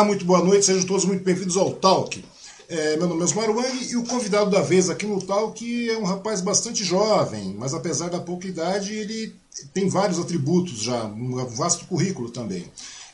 Olá, muito boa noite, sejam todos muito bem-vindos ao Talk. É, meu nome é Osmar Wang e o convidado da vez aqui no Talk é um rapaz bastante jovem, mas apesar da pouca idade, ele tem vários atributos já, um vasto currículo também.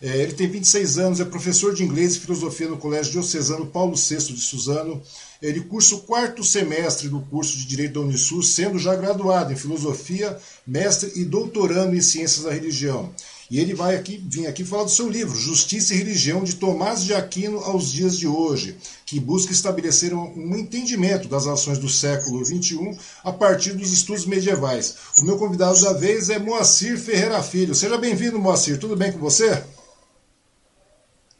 É, ele tem 26 anos, é professor de inglês e filosofia no Colégio Diocesano Paulo VI de Suzano. Ele cursa o quarto semestre do curso de Direito da Unisul, sendo já graduado em filosofia, mestre e doutorando em ciências da religião. E ele vai aqui vir aqui falar do seu livro, Justiça e Religião, de Tomás de Aquino aos dias de hoje, que busca estabelecer um entendimento das ações do século XXI a partir dos estudos medievais. O meu convidado da vez é Moacir Ferreira Filho. Seja bem-vindo, Moacir. Tudo bem com você?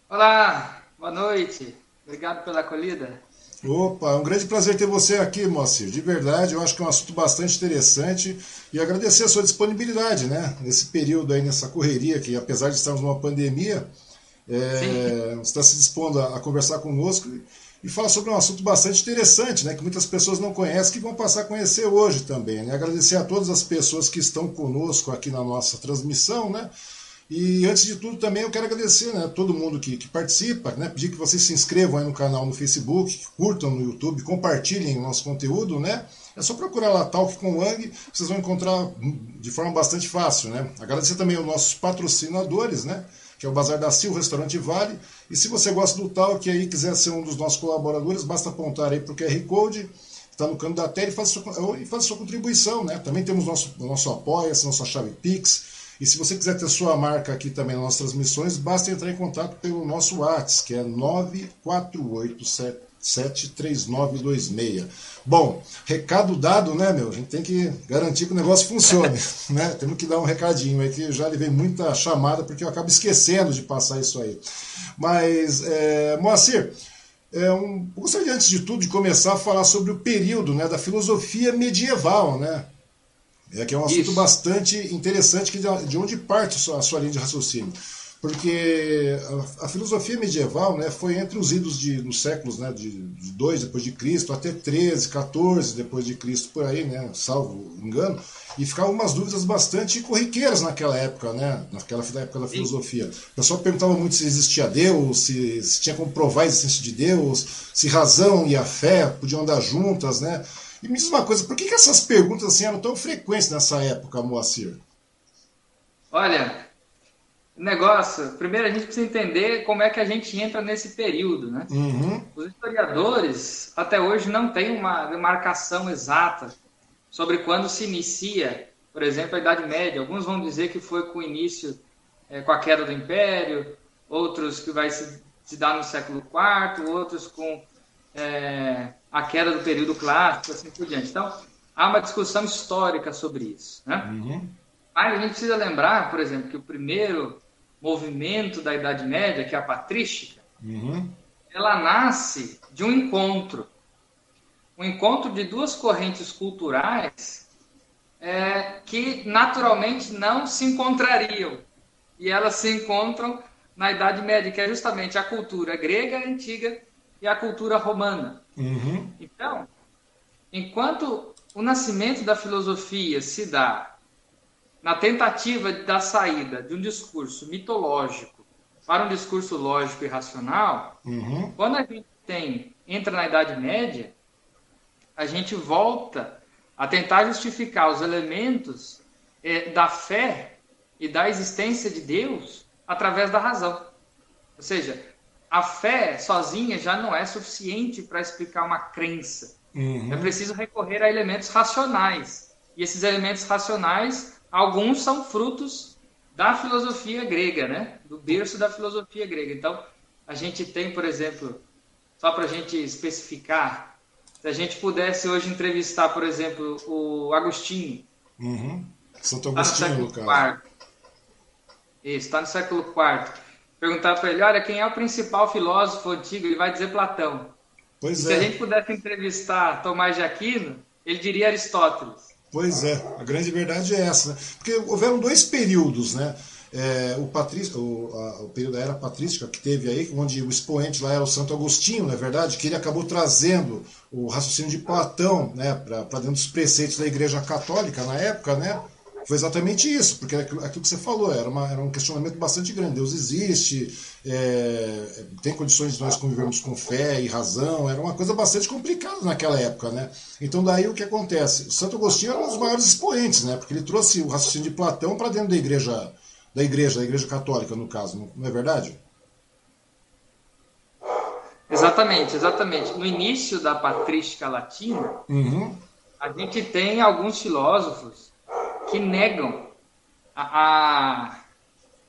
Olá, boa noite. Obrigado pela acolhida. Opa, é um grande prazer ter você aqui, Moacir. De verdade, eu acho que é um assunto bastante interessante e agradecer a sua disponibilidade, né? Nesse período aí, nessa correria, que apesar de estarmos numa pandemia, é, você está se dispondo a, a, conversar conosco e falar sobre um assunto bastante interessante, né? Que muitas pessoas não conhecem, que vão passar a conhecer hoje também. Né? Agradecer a todas as pessoas que estão conosco aqui na nossa transmissão, né? E antes de tudo também eu quero agradecer né, a todo mundo que, que participa, né, pedir que vocês se inscrevam no canal no Facebook, curtam no YouTube, compartilhem o nosso conteúdo, né? É só procurar lá Talk com Wang, vocês vão encontrar de forma bastante fácil, né? Agradecer também aos nossos patrocinadores, né? Que é o Bazar da Sil, o Restaurante Vale. E se você gosta do Talk e aí quiser ser um dos nossos colaboradores, basta apontar aí para o QR Code, está no canto da tela e faça sua, sua contribuição, né? Também temos nosso, nosso apoia-se, nossa chave Pix, e se você quiser ter sua marca aqui também nas nossas transmissões, basta entrar em contato pelo nosso WhatsApp, que é 948773926. Bom, recado dado, né, meu? A gente tem que garantir que o negócio funcione, né? Temos que dar um recadinho aí, que já levei muita chamada, porque eu acabo esquecendo de passar isso aí. Mas, é, Moacir, é um, gostaria, antes de tudo, de começar a falar sobre o período né, da filosofia medieval, né? É que é um assunto Isso. bastante interessante que de onde parte a sua, a sua linha de raciocínio. Porque a, a, filosofia medieval né, foi entre os idos de, dos séculos né, de, de 2 depois de Cristo até 13, 14 depois de Cristo, por aí, né, salvo engano, e ficavam umas dúvidas bastante corriqueiras naquela época, né, naquela época da filosofia. O pessoal perguntava muito se existia Deus, se, se tinha como provar a existência de Deus, se razão e a fé podiam andar juntas, né? E me diz uma coisa, por que, que essas perguntas assim, eram tão frequentes nessa época, Moacir? Olha, o negócio, primeiro a gente precisa entender como é que a gente entra nesse período, né? Uhum. Os historiadores até hoje não têm uma demarcação exata sobre quando se inicia, por exemplo, a Idade Média. Alguns vão dizer que foi com o início, é, com a queda do Império, outros que vai se, se dar no século IV, outros com é, a queda do período clássico, assim por diante. Então, há uma discussão histórica sobre isso. Né? Uhum. Mas a gente precisa lembrar, por exemplo, que o primeiro movimento da Idade Média, que é a patrística, uhum. ela nasce de um encontro. Um encontro de duas correntes culturais é, que naturalmente não se encontrariam. E elas se encontram na Idade Média, que é justamente a cultura grega antiga e a cultura romana. Uhum. Então, enquanto o nascimento da filosofia se dá na tentativa da saída de um discurso mitológico para um discurso lógico e racional, uhum. quando a gente tem entra na Idade Média, a gente volta a tentar justificar os elementos é, da fé e da existência de Deus através da razão. Ou seja, a fé sozinha já não é suficiente para explicar uma crença. Uhum. É preciso recorrer a elementos racionais. E esses elementos racionais, alguns são frutos da filosofia grega, né? Do berço da filosofia grega. Então, a gente tem, por exemplo, só para a gente especificar, se a gente pudesse hoje entrevistar, por exemplo, o Agostinho. Uhum. Santo Agostinho, no caso. Isso, está no século IV perguntar para ele, olha, quem é o principal filósofo antigo? Ele vai dizer Platão. Pois Se é. a gente pudesse entrevistar Tomás de Aquino, ele diria Aristóteles. Pois é, a grande verdade é essa. Né? Porque houveram dois períodos, né? É, o, patrício, o, a, o, período da era patrística que teve aí, onde o expoente lá era o Santo Agostinho, não é verdade? Que ele acabou trazendo o raciocínio de Platão né, para dentro dos preceitos da Igreja Católica na época, né? Foi exatamente isso, porque aquilo, aquilo que você falou era, uma, era um questionamento bastante grande. Deus existe, é, tem condições de nós convivermos com fé e razão, era uma coisa bastante complicada naquela época, né? Então daí o que acontece? Santo Agostinho era um dos maiores expoentes, né? Porque ele trouxe o raciocínio de Platão para dentro da igreja, da igreja, da igreja católica, no caso, não é verdade? Exatamente, exatamente. No início da patrística latina, uhum. a gente tem alguns filósofos que negam a, a,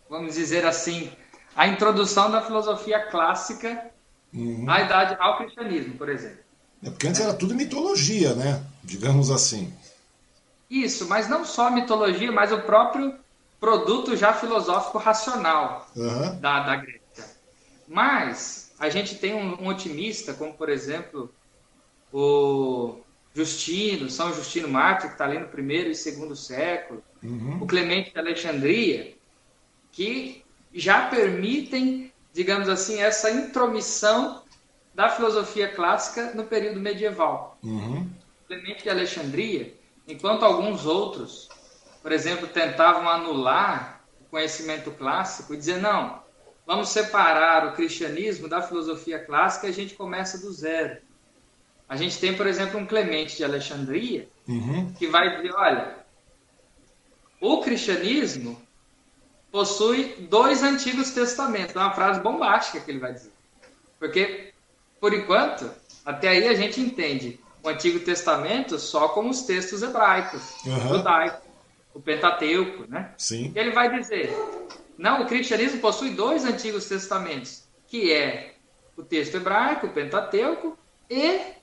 vamos dizer assim, a introdução da filosofia clássica uhum. à idade ao cristianismo, por exemplo. É porque antes era tudo mitologia, né? Digamos assim. Isso, mas não só mitologia, mas o próprio produto já filosófico racional uhum. da, da Grécia. Mas a gente tem um, um otimista, como por exemplo o Justino, São Justino Mártir, que está ali no primeiro e segundo século, uhum. o Clemente de Alexandria, que já permitem, digamos assim, essa intromissão da filosofia clássica no período medieval. Uhum. Clemente de Alexandria, enquanto alguns outros, por exemplo, tentavam anular o conhecimento clássico e dizer, não, vamos separar o cristianismo da filosofia clássica e a gente começa do zero. A gente tem, por exemplo, um Clemente de Alexandria uhum. que vai dizer: olha, o cristianismo possui dois antigos testamentos. É uma frase bombástica que ele vai dizer. Porque, por enquanto, até aí a gente entende o Antigo Testamento só como os textos hebraicos, uhum. judaicos, o Pentateuco, né? Sim. E ele vai dizer: não, o cristianismo possui dois Antigos Testamentos, que é o texto hebraico, o Pentateuco, e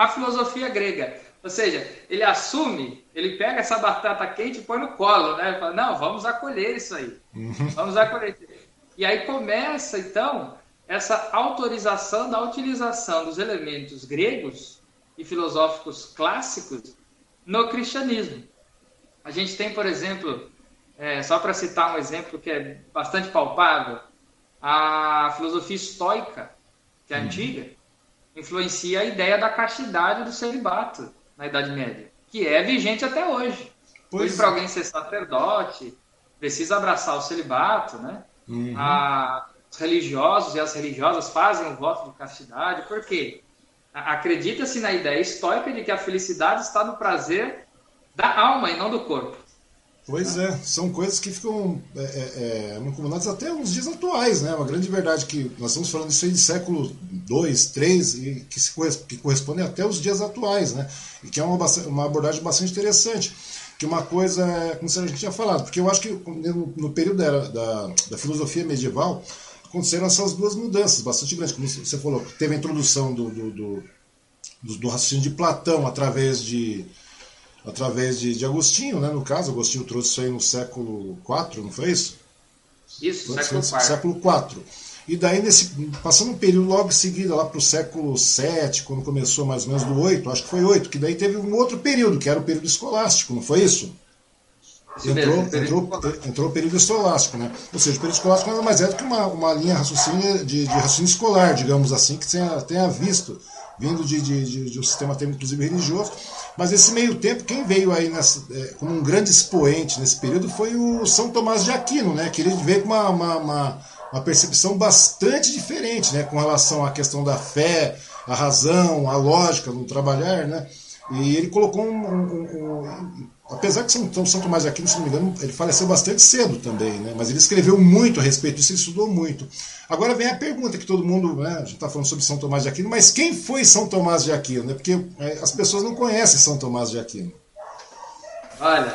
a filosofia grega. Ou seja, ele assume, ele pega essa batata quente e põe no colo, né? Fala, não, vamos acolher isso aí. Uhum. Vamos acolher. E aí começa, então, essa autorização da utilização dos elementos gregos e filosóficos clássicos no cristianismo. A gente tem, por exemplo, é, só para citar um exemplo que é bastante palpável, a filosofia estoica, que é uhum. antiga, influencia a ideia da castidade do celibato na Idade Média, que é vigente até hoje. Pois hoje, para alguém ser sacerdote, precisa abraçar o celibato, né? Uhum. A, os religiosos e as religiosas fazem o voto de castidade, por quê? Acredita-se na ideia estoica de que a felicidade está no prazer da alma e não do corpo. Pois é, são coisas que ficam é, é, é até nos dias atuais, né? Uma grande verdade que nós estamos falando isso aí de século 2, 3, e que, que corresponde até os dias atuais, né? E que é uma, uma abordagem bastante interessante. Que uma coisa, é, como a gente tinha falado, porque eu acho que no, período da, da, da filosofia medieval aconteceram essas duas mudanças bastante grandes, como você falou, teve a introdução do, do, do, do raciocínio de Platão através de através de, de Agostinho, né, no caso, Agostinho trouxe isso aí no século IV, não foi isso? Isso, foi, século IV. Século IV. E daí, nesse, passando um período logo em seguida, lá para o século VII, quando começou mais ou menos do 8, acho que foi 8, que daí teve um outro período, que era o período escolástico, não foi isso? Entrou, entrou, entrou o período escolástico, né? Ou seja, o período escolástico nada mais é do que uma, uma linha raciocínio de, de raciocínio escolar, digamos assim, que tenha, tenha visto, vindo de, de, de, de um sistema até inclusive religioso, mas nesse meio tempo, quem veio aí nessa, é, como um grande expoente nesse período foi o São Tomás de Aquino, né? Que ele veio com uma, uma, uma, uma percepção bastante diferente, né? Com relação à questão da fé, a razão, a lógica no trabalhar, né? E ele colocou um, um, um, apesar que São, São Tomás de Aquino, se não me engano, ele faleceu bastante cedo também, né? Mas ele escreveu muito a respeito disso, ele estudou muito. Agora vem a pergunta que todo mundo, né, a gente está falando sobre São Tomás de Aquino, mas quem foi São Tomás de Aquino? Né? Porque é, as pessoas não conhecem São Tomás de Aquino. Olha,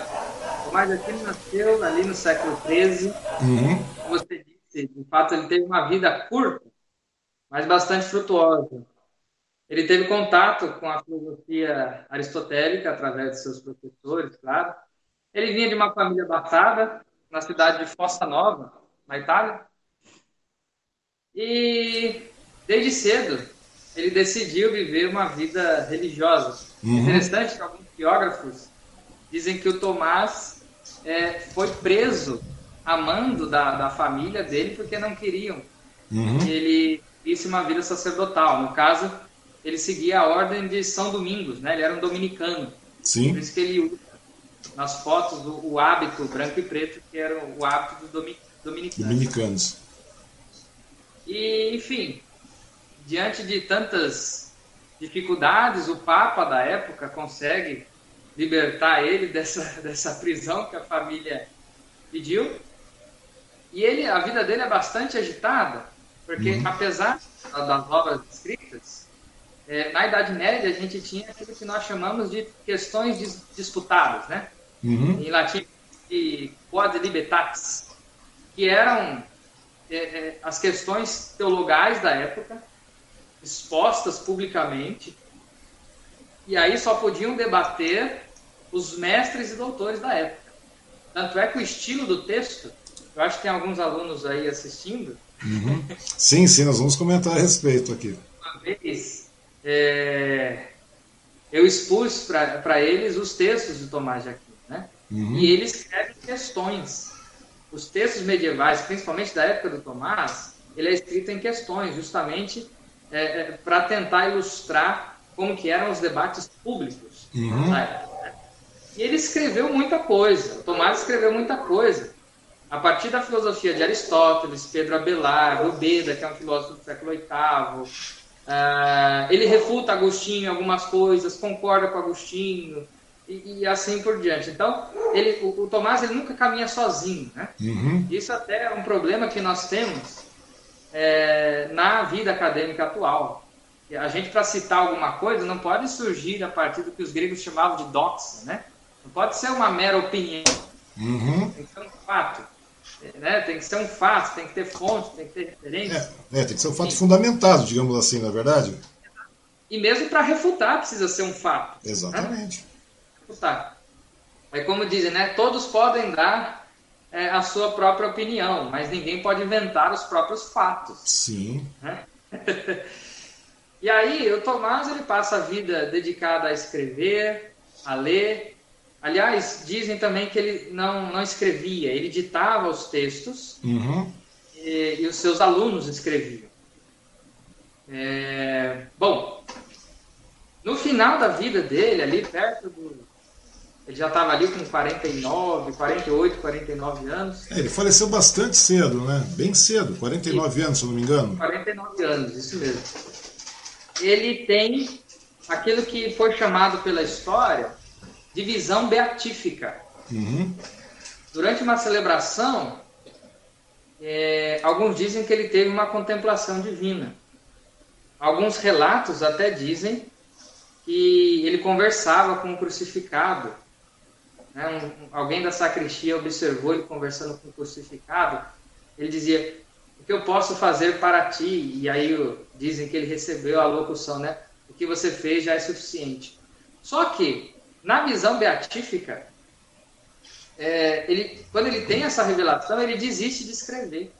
Tomás de Aquino nasceu ali no século XIII. Uhum. Como você disse, de fato ele teve uma vida curta, mas bastante frutuosa. Ele teve contato com a filosofia aristotélica através de seus professores, claro. Ele vinha de uma família abastada, na cidade de Fossa Nova, na Itália. E desde cedo ele decidiu viver uma vida religiosa. Uhum. Interessante que alguns biógrafos dizem que o Tomás é, foi preso a mando da, da família dele porque não queriam uhum. que ele visse uma vida sacerdotal. No caso, ele seguia a ordem de São Domingos, né? Ele era um dominicano. Sim. Por isso que ele usa nas fotos o, o, hábito branco e preto, que era o hábito dos dominicanos. dominicanos. E, enfim, diante de tantas dificuldades, o Papa da época consegue libertar ele dessa, dessa prisão que a família pediu. E ele, a vida dele é bastante agitada, porque uhum. apesar das obras escritas, é, na Idade Média a gente tinha aquilo que nós chamamos de questões dis disputadas, né? Uhum. Em latim, de quod libertatis, que eram é, é, as questões teologais da época, expostas publicamente, e aí só podiam debater os mestres e doutores da época. Tanto é que o estilo do texto, eu acho que tem alguns alunos aí assistindo. Uhum. Sim, sim, nós vamos comentar a respeito aqui. Uma vez, é, eu expus para eles os textos de Tomás de Aquino, né? Uhum. E ele escreve questões. Os textos medievais, principalmente da época do Tomás, ele é escrito em questões, justamente é, é, para tentar ilustrar como que eram os debates públicos uhum. E ele escreveu muita coisa. O Tomás escreveu muita coisa. A partir da filosofia de Aristóteles, Pedro Abelardo, Beda, que é um filósofo do século VIII, uh, ele refuta Agostinho em algumas coisas, concorda com Agostinho e, e assim por diante. Então, ele, o, o, Tomás ele nunca caminha sozinho. Né? Uhum. Isso até é um problema que nós temos é, na vida acadêmica atual. A gente, para citar alguma coisa, não pode surgir a partir do que os gregos chamavam de doxa, né? Não pode ser uma mera opinião. Uhum. Um fato. Né? Tem que ser um fato, tem que ter fonte, tem que ter referência. É, é tem que ser um fato Sim. fundamentado, digamos assim, na é verdade. E mesmo para refutar precisa ser um fato. Né? Exatamente. Né? Refutar. É como dizem, né? Todos podem dar é, a sua própria opinião, mas ninguém pode inventar os próprios fatos. Sim. Né? e aí, o Tomás ele passa a vida dedicada a escrever, a ler, Aliás, dizem também que ele não, não escrevia, ele ditava os textos uhum. e, e, os seus alunos escreviam. É, bom, no final da vida dele, ali perto do. Ele já estava ali com 49, 48, 49 anos. É, ele faleceu bastante cedo, né? Bem cedo, 49 anos, se eu não me engano. 49 anos, isso mesmo. Ele tem aquilo que foi chamado pela história divisão beatífica. Uhum. Durante uma celebração, é, alguns dizem que ele teve uma contemplação divina. Alguns relatos até dizem que ele conversava com o crucificado. Né? Um, alguém da sacristia observou ele conversando com o crucificado. Ele dizia: O que eu posso fazer para ti? E aí dizem que ele recebeu a locução, né? O que você fez já é suficiente. Só que na visão beatífica, é, ele, quando ele tem essa revelação, ele desiste de escrever.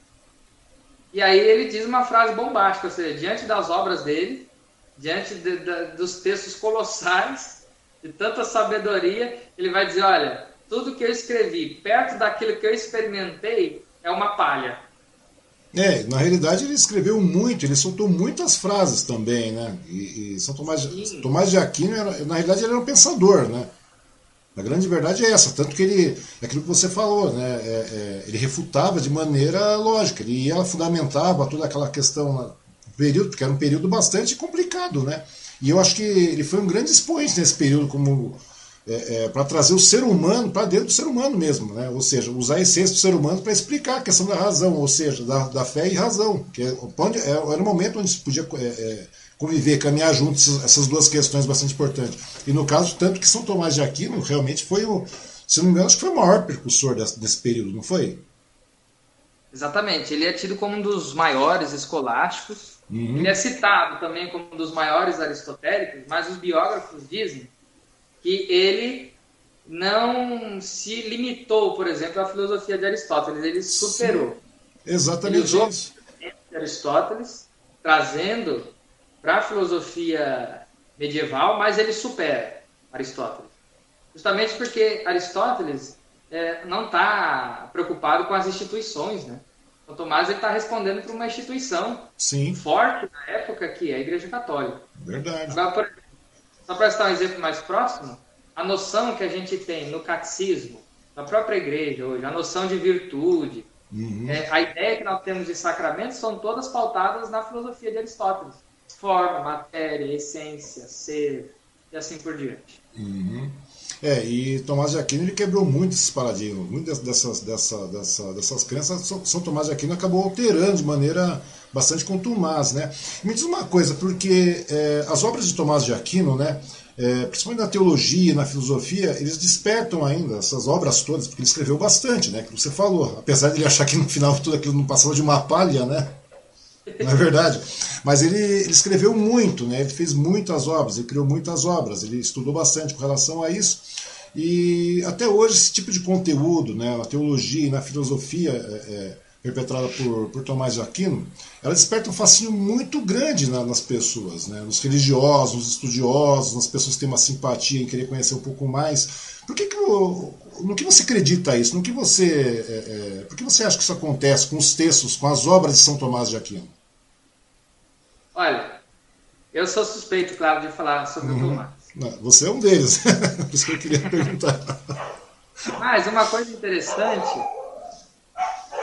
E aí ele diz uma frase bombástica, ou seja, diante das obras dele, diante de, de, dos textos colossais, de tanta sabedoria, ele vai dizer, olha, tudo que eu escrevi, perto daquilo que eu experimentei, é uma palha. É, na realidade ele escreveu muito, ele soltou muitas frases também, né? E, e São Tomás, Tomás de Aquino, era, na realidade, ele era um pensador, né? A grande verdade é essa, tanto que ele, é aquilo que você falou, né? É, é, ele refutava de maneira lógica, ele fundamentava toda aquela questão, período, porque era um período bastante complicado, né? E eu acho que ele foi um grande expoente nesse período como é, é, para trazer o ser humano para dentro do ser humano mesmo, né? ou seja, usar a essência do ser humano para explicar a questão da razão, ou seja, da, da fé e razão, que é, onde, é, era o momento onde se podia é, é, conviver, caminhar juntos essas duas questões bastante importantes. E no caso, tanto que São Tomás de Aquino realmente foi o, se não me engano, acho que foi o maior precursor desse, desse período, não foi? Exatamente, ele é tido como um dos maiores escolásticos, uhum. ele é citado também como um dos maiores aristotélicos, mas os biógrafos dizem que ele não se limitou, por exemplo, à filosofia de Aristóteles, ele superou. Sim, exatamente ele isso. De Aristóteles, trazendo para a filosofia medieval, mas ele supera Aristóteles. Justamente porque Aristóteles é, não está preocupado com as instituições, né? O Tomás está respondendo para uma instituição Sim. forte na época, que é a Igreja Católica. Verdade. Agora, por exemplo, só para citar um exemplo mais próximo, a noção que a gente tem no catecismo, na própria igreja hoje, a noção de virtude, uhum. é, a ideia que nós temos de sacramentos são todas pautadas na filosofia de Aristóteles. Forma, matéria, essência, ser e assim por diante. Uhum. É, e Tomás de Aquino ele quebrou muito esses paradigmas, muitas dessas, dessa, dessa, dessas crenças, São Tomás de Aquino acabou alterando de maneira bastante contumaz, né? Me diz uma coisa, porque é, as obras de Tomás de Aquino, né, é, principalmente na teologia, na filosofia, eles despertam ainda essas obras todas, porque ele escreveu bastante, né? Que você falou, apesar de ele achar que no final tudo aquilo não passava de uma palha, né? Não é verdade? Mas ele, ele escreveu muito, né? Ele fez muitas obras, ele criou muitas obras, ele estudou bastante com relação a isso. E até hoje esse tipo de conteúdo, né, na teologia e na filosofia é, é, perpetrada por, por Tomás de Aquino, ela desperta um fascínio muito grande na, nas pessoas, né, nos religiosos, nos estudiosos, nas pessoas que têm uma simpatia em querer conhecer um pouco mais. Por que, que no que você acredita isso? No que você, é, é, por que você acha que isso acontece com os textos, com as obras de São Tomás de Aquino? Olha, eu sou suspeito, claro, de falar sobre uhum. o Tomás. Você é um deles, por isso que eu queria perguntar. Mas uma coisa interessante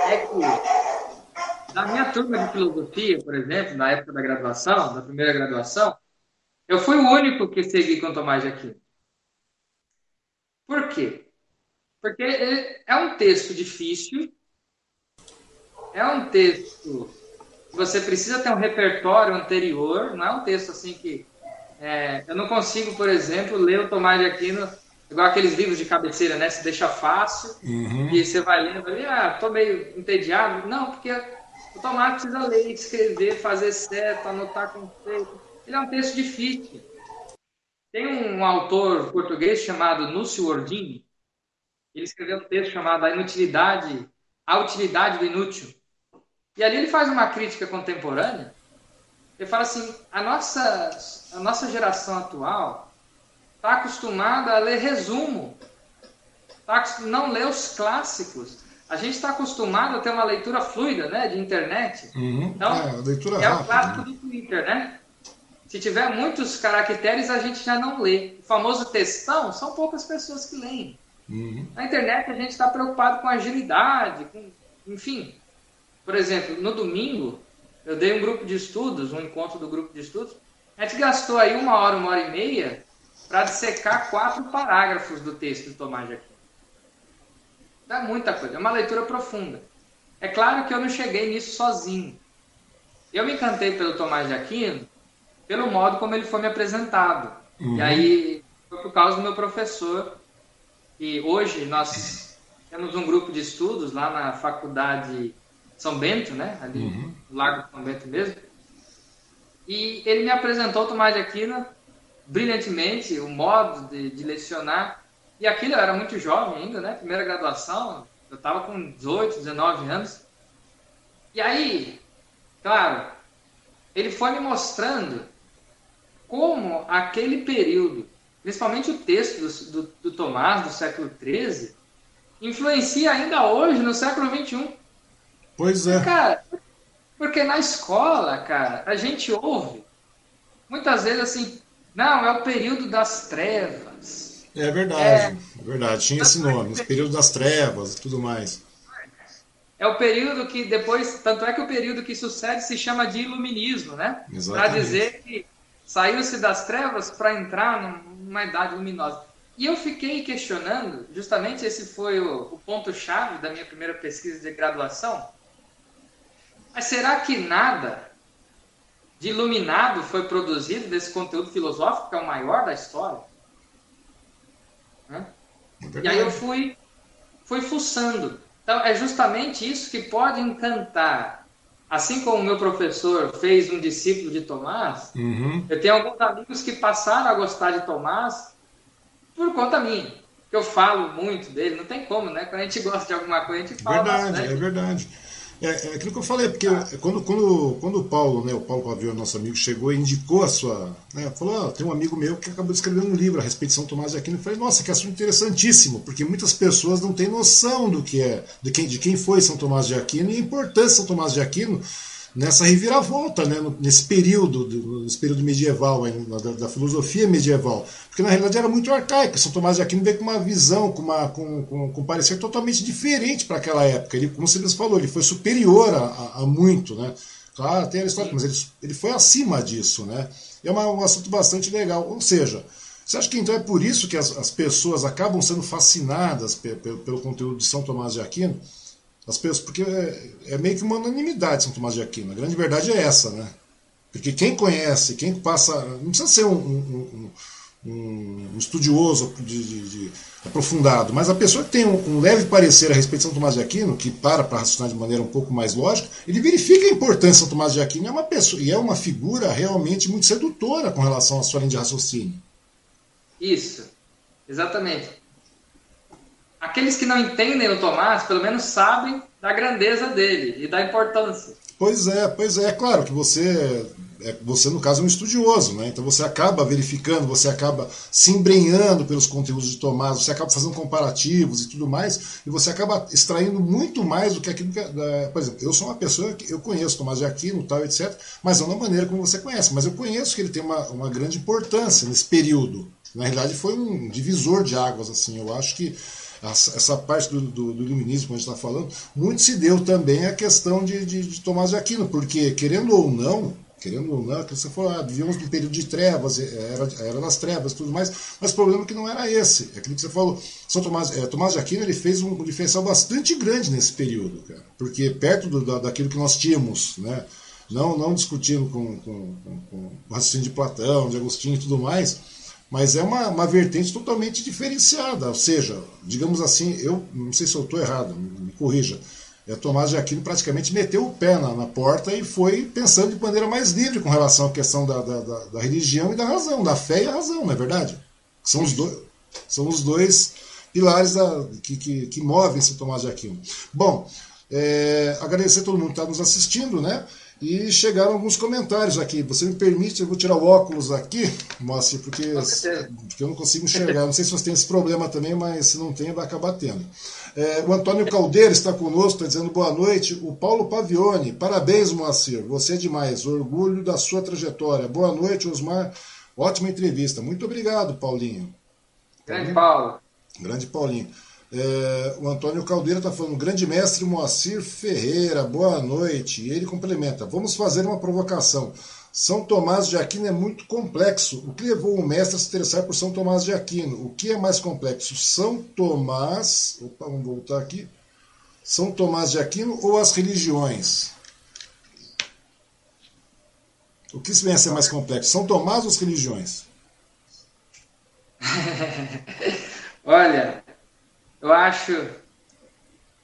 é que na minha turma de filosofia, por exemplo, na época da graduação, da primeira graduação, eu fui o único que segui com Tomás de Aquino. Por quê? Porque é um texto difícil, é um texto que você precisa ter um repertório anterior, não é um texto assim que. É, eu não consigo, por exemplo, ler o Tomás de Aquino igual aqueles livros de cabeceira, né? Se deixa fácil uhum. e você vai lendo, vai, ah, tô meio entediado. Não, porque o Tomás precisa ler, escrever, fazer certo, anotar conceito. Ele é um texto difícil. Tem um autor português chamado Núcio Ordini, ele escreveu um texto chamado A Inutilidade, A Utilidade do Inútil. E ali ele faz uma crítica contemporânea. Ele fala assim: a nossa, a nossa geração atual está acostumada a ler resumo, tá, não lê os clássicos. A gente está acostumado a ter uma leitura fluida, né, de internet. Uhum. Então, é, leitura é rápida, o clássico né? do Twitter, né? Se tiver muitos caracteres, a gente já não lê. O famoso textão, são poucas pessoas que leem. Uhum. Na internet, a gente está preocupado com agilidade, com, enfim. Por exemplo, no domingo, eu dei um grupo de estudos, um encontro do grupo de estudos. A gente gastou aí uma hora, uma hora e meia para dissecar quatro parágrafos do texto do Tomás de Aquino. É muita coisa, é uma leitura profunda. É claro que eu não cheguei nisso sozinho. Eu me encantei pelo Tomás de Aquino pelo modo como ele foi me apresentado. Uhum. E aí foi por causa do meu professor. E hoje nós temos um grupo de estudos lá na faculdade São Bento, né? Ali uhum. no Lago São Bento mesmo. E ele me apresentou o Tomás de Aquino brilhantemente, o modo de, de lecionar. E aquilo eu era muito jovem ainda, né? Primeira graduação, eu estava com 18, 19 anos. E aí, claro, ele foi me mostrando como aquele período, principalmente o texto do, do, do Tomás, do século XIII, influencia ainda hoje, no século XXI. Pois é. Cara, porque na escola, cara, a gente ouve muitas vezes assim, não, é o período das trevas. É verdade, é, é verdade. Tinha esse nome, o período das trevas e tudo mais. É o período que depois, tanto é que o período que sucede se chama de iluminismo, né? Para dizer que Saiu-se das trevas para entrar numa idade luminosa. E eu fiquei questionando, justamente esse foi o, o ponto-chave da minha primeira pesquisa de graduação. Mas será que nada de iluminado foi produzido desse conteúdo filosófico, que é o maior da história? É e aí eu fui, fui fuçando. Então, é justamente isso que pode encantar assim como o meu professor fez um discípulo de Tomás, uhum. eu tenho alguns amigos que passaram a gostar de Tomás por conta minha. Eu falo muito dele, não tem como, né? Quando a gente gosta de alguma coisa, a gente fala. Verdade, bastante. é verdade. É, é, aquilo que eu falei, porque quando, quando, quando o Paulo, né, o Paulo Pavião, nosso amigo, chegou e indicou a sua. Né, falou: oh, tem um amigo meu que acabou de escrever um livro a respeito de São Tomás de Aquino. Eu falei: nossa, que assunto interessantíssimo, porque muitas pessoas não têm noção do que é, de quem, de quem foi São Tomás de Aquino e a importância de São Tomás de Aquino nessa reviravolta, né, nesse período, nesse período medieval, da, da, filosofia medieval. Porque na realidade era muito arcaico. São Tomás de Aquino veio com uma visão, com, uma, com, com, com um parecer totalmente diferente para aquela época. Ele, como você mesmo falou, ele foi superior a, a, a muito. Né? Claro, tem história, mas ele, ele foi acima disso. Né? E é uma, um assunto bastante legal. Ou seja, você acha que então é por isso que as, as pessoas acabam sendo fascinadas pelo, pelo conteúdo de São Tomás de Aquino? As pessoas, porque é, é, meio que uma unanimidade São Tomás de Aquino. A grande verdade é essa, né? Porque quem conhece, quem passa. Não precisa ser um, um, um, um estudioso de, de, de, aprofundado, mas a pessoa que tem um, leve parecer a respeito de São Tomás de Aquino, que para para raciocinar de maneira um pouco mais lógica, ele verifica a importância de São Tomás de Aquino. É uma pessoa, e é uma figura realmente muito sedutora com relação à sua linha de raciocínio. Isso, exatamente aqueles que não entendem o Tomás, pelo menos sabem da grandeza dele e da importância. Pois é, pois é, é claro que você, é, você no caso é um estudioso, né? Então você acaba verificando, você acaba se embrenhando pelos conteúdos de Tomás, você acaba fazendo comparativos e tudo mais, e você acaba extraindo muito mais do que aquilo que, é, por exemplo, eu sou uma pessoa que eu conheço Tomás de Aquino, tal, etc, mas não da maneira como você conhece, mas eu conheço que ele tem uma, uma grande importância nesse período. Na realidade foi um divisor de águas, assim. Eu acho que essa parte do, do, do iluminismo que a gente está falando, muito se deu também a questão de, de, de, Tomás de Aquino, porque, querendo ou não, querendo ou não, que você falou, ah, vivíamos num período de trevas, era, era das trevas tudo mais, mas o problema é que não era esse, é aquilo que você falou. São Tomás, é, Tomás de Aquino ele fez um diferencial bastante grande nesse período, cara, porque perto do, da, daquilo que nós tínhamos, né, não, não discutindo com, com, com, com o raciocínio de Platão, de Agostinho e tudo mais, mas é uma, uma vertente totalmente diferenciada. Ou seja, digamos assim, eu não sei se eu estou errado, me corrija. É, Tomás de Aquino praticamente meteu o pé na, na, porta e foi pensando de maneira mais livre com relação à questão da, da, da, da religião e da razão, da fé e a razão, não é verdade? São os dois, são os dois pilares da, que, que, que movem esse Tomás de Aquino. Bom, é, agradecer a todo mundo que está nos assistindo, né? E chegaram alguns comentários aqui. Você me permite, eu vou tirar o óculos aqui, Moacir, porque, porque eu não consigo enxergar. Não sei se você tem esse problema também, mas se não tem, vai acabar tendo. É, o Antônio Caldeira está conosco, está dizendo boa noite. O Paulo Pavione, parabéns, Moacir. Você é demais. Orgulho da sua trajetória. Boa noite, Osmar. Ótima entrevista. Muito obrigado, Paulinho. Grande Paulo. Grande Paulinho. É, o Antônio Caldeira está falando, grande mestre Moacir Ferreira, boa noite. E ele complementa: vamos fazer uma provocação. São Tomás de Aquino é muito complexo. O que levou o mestre a se interessar por São Tomás de Aquino? O que é mais complexo? São Tomás. Opa, vamos voltar aqui. São Tomás de Aquino ou as religiões? O que vem a ser mais complexo? São Tomás ou as religiões? Olha, eu acho.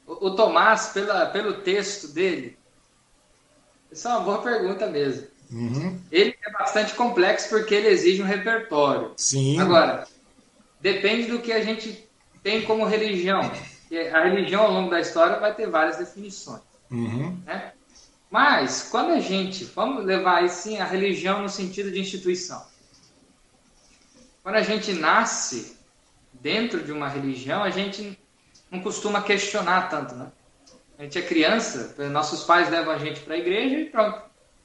O, o Tomás, pela, pelo texto dele, isso é uma boa pergunta mesmo. Uhum. Ele é bastante complexo porque ele exige um repertório. Sim. Agora, depende do que a gente tem como religião. A religião, ao longo da história, vai ter várias definições. Uhum. Né? Mas, quando a gente. Vamos levar aí sim a religião no sentido de instituição. Quando a gente nasce, dentro de uma religião, a gente não costuma questionar tanto, né? A gente é criança, nossos pais levam a gente para a igreja e pronto.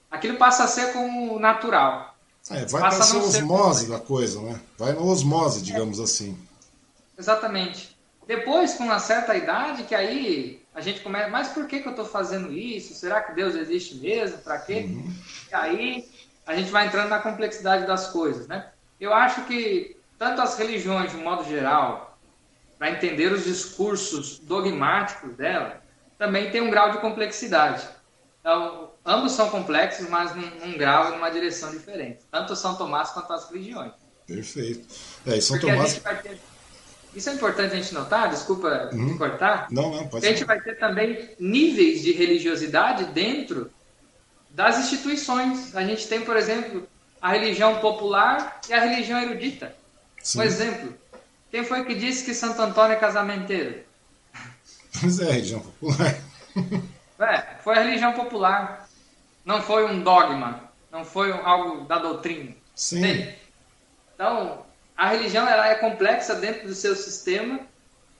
Aquilo passa a ser como natural. É, vai para ser osmose da coisa, né? Vai no osmose, digamos é. assim. Exatamente. Depois, com uma certa idade, que aí a gente começa, mas por que, que eu estou fazendo isso? Será que Deus existe mesmo? Para quê? Uhum. E aí a gente vai entrando na complexidade das coisas, né? Eu acho que tanto as religiões, de um modo geral, para entender os discursos dogmáticos dela, também tem um grau de complexidade. Então, ambos são complexos, mas num, num grau e numa direção diferente. Tanto São Tomás quanto as religiões. Perfeito. É, São Porque Tomás... Ter... Isso é importante a gente notar, desculpa me cortar. Não, não, pode A gente vai ter também níveis de religiosidade dentro das instituições. A gente tem, por exemplo, a religião popular e a religião erudita. Sim. Um exemplo. Quem foi que disse que Santo Antônio é casamenteiro? Pois é, a religião popular. É, foi a religião popular. Não foi um dogma. Não foi algo da doutrina. Sim. Então, a religião ela é complexa dentro do seu sistema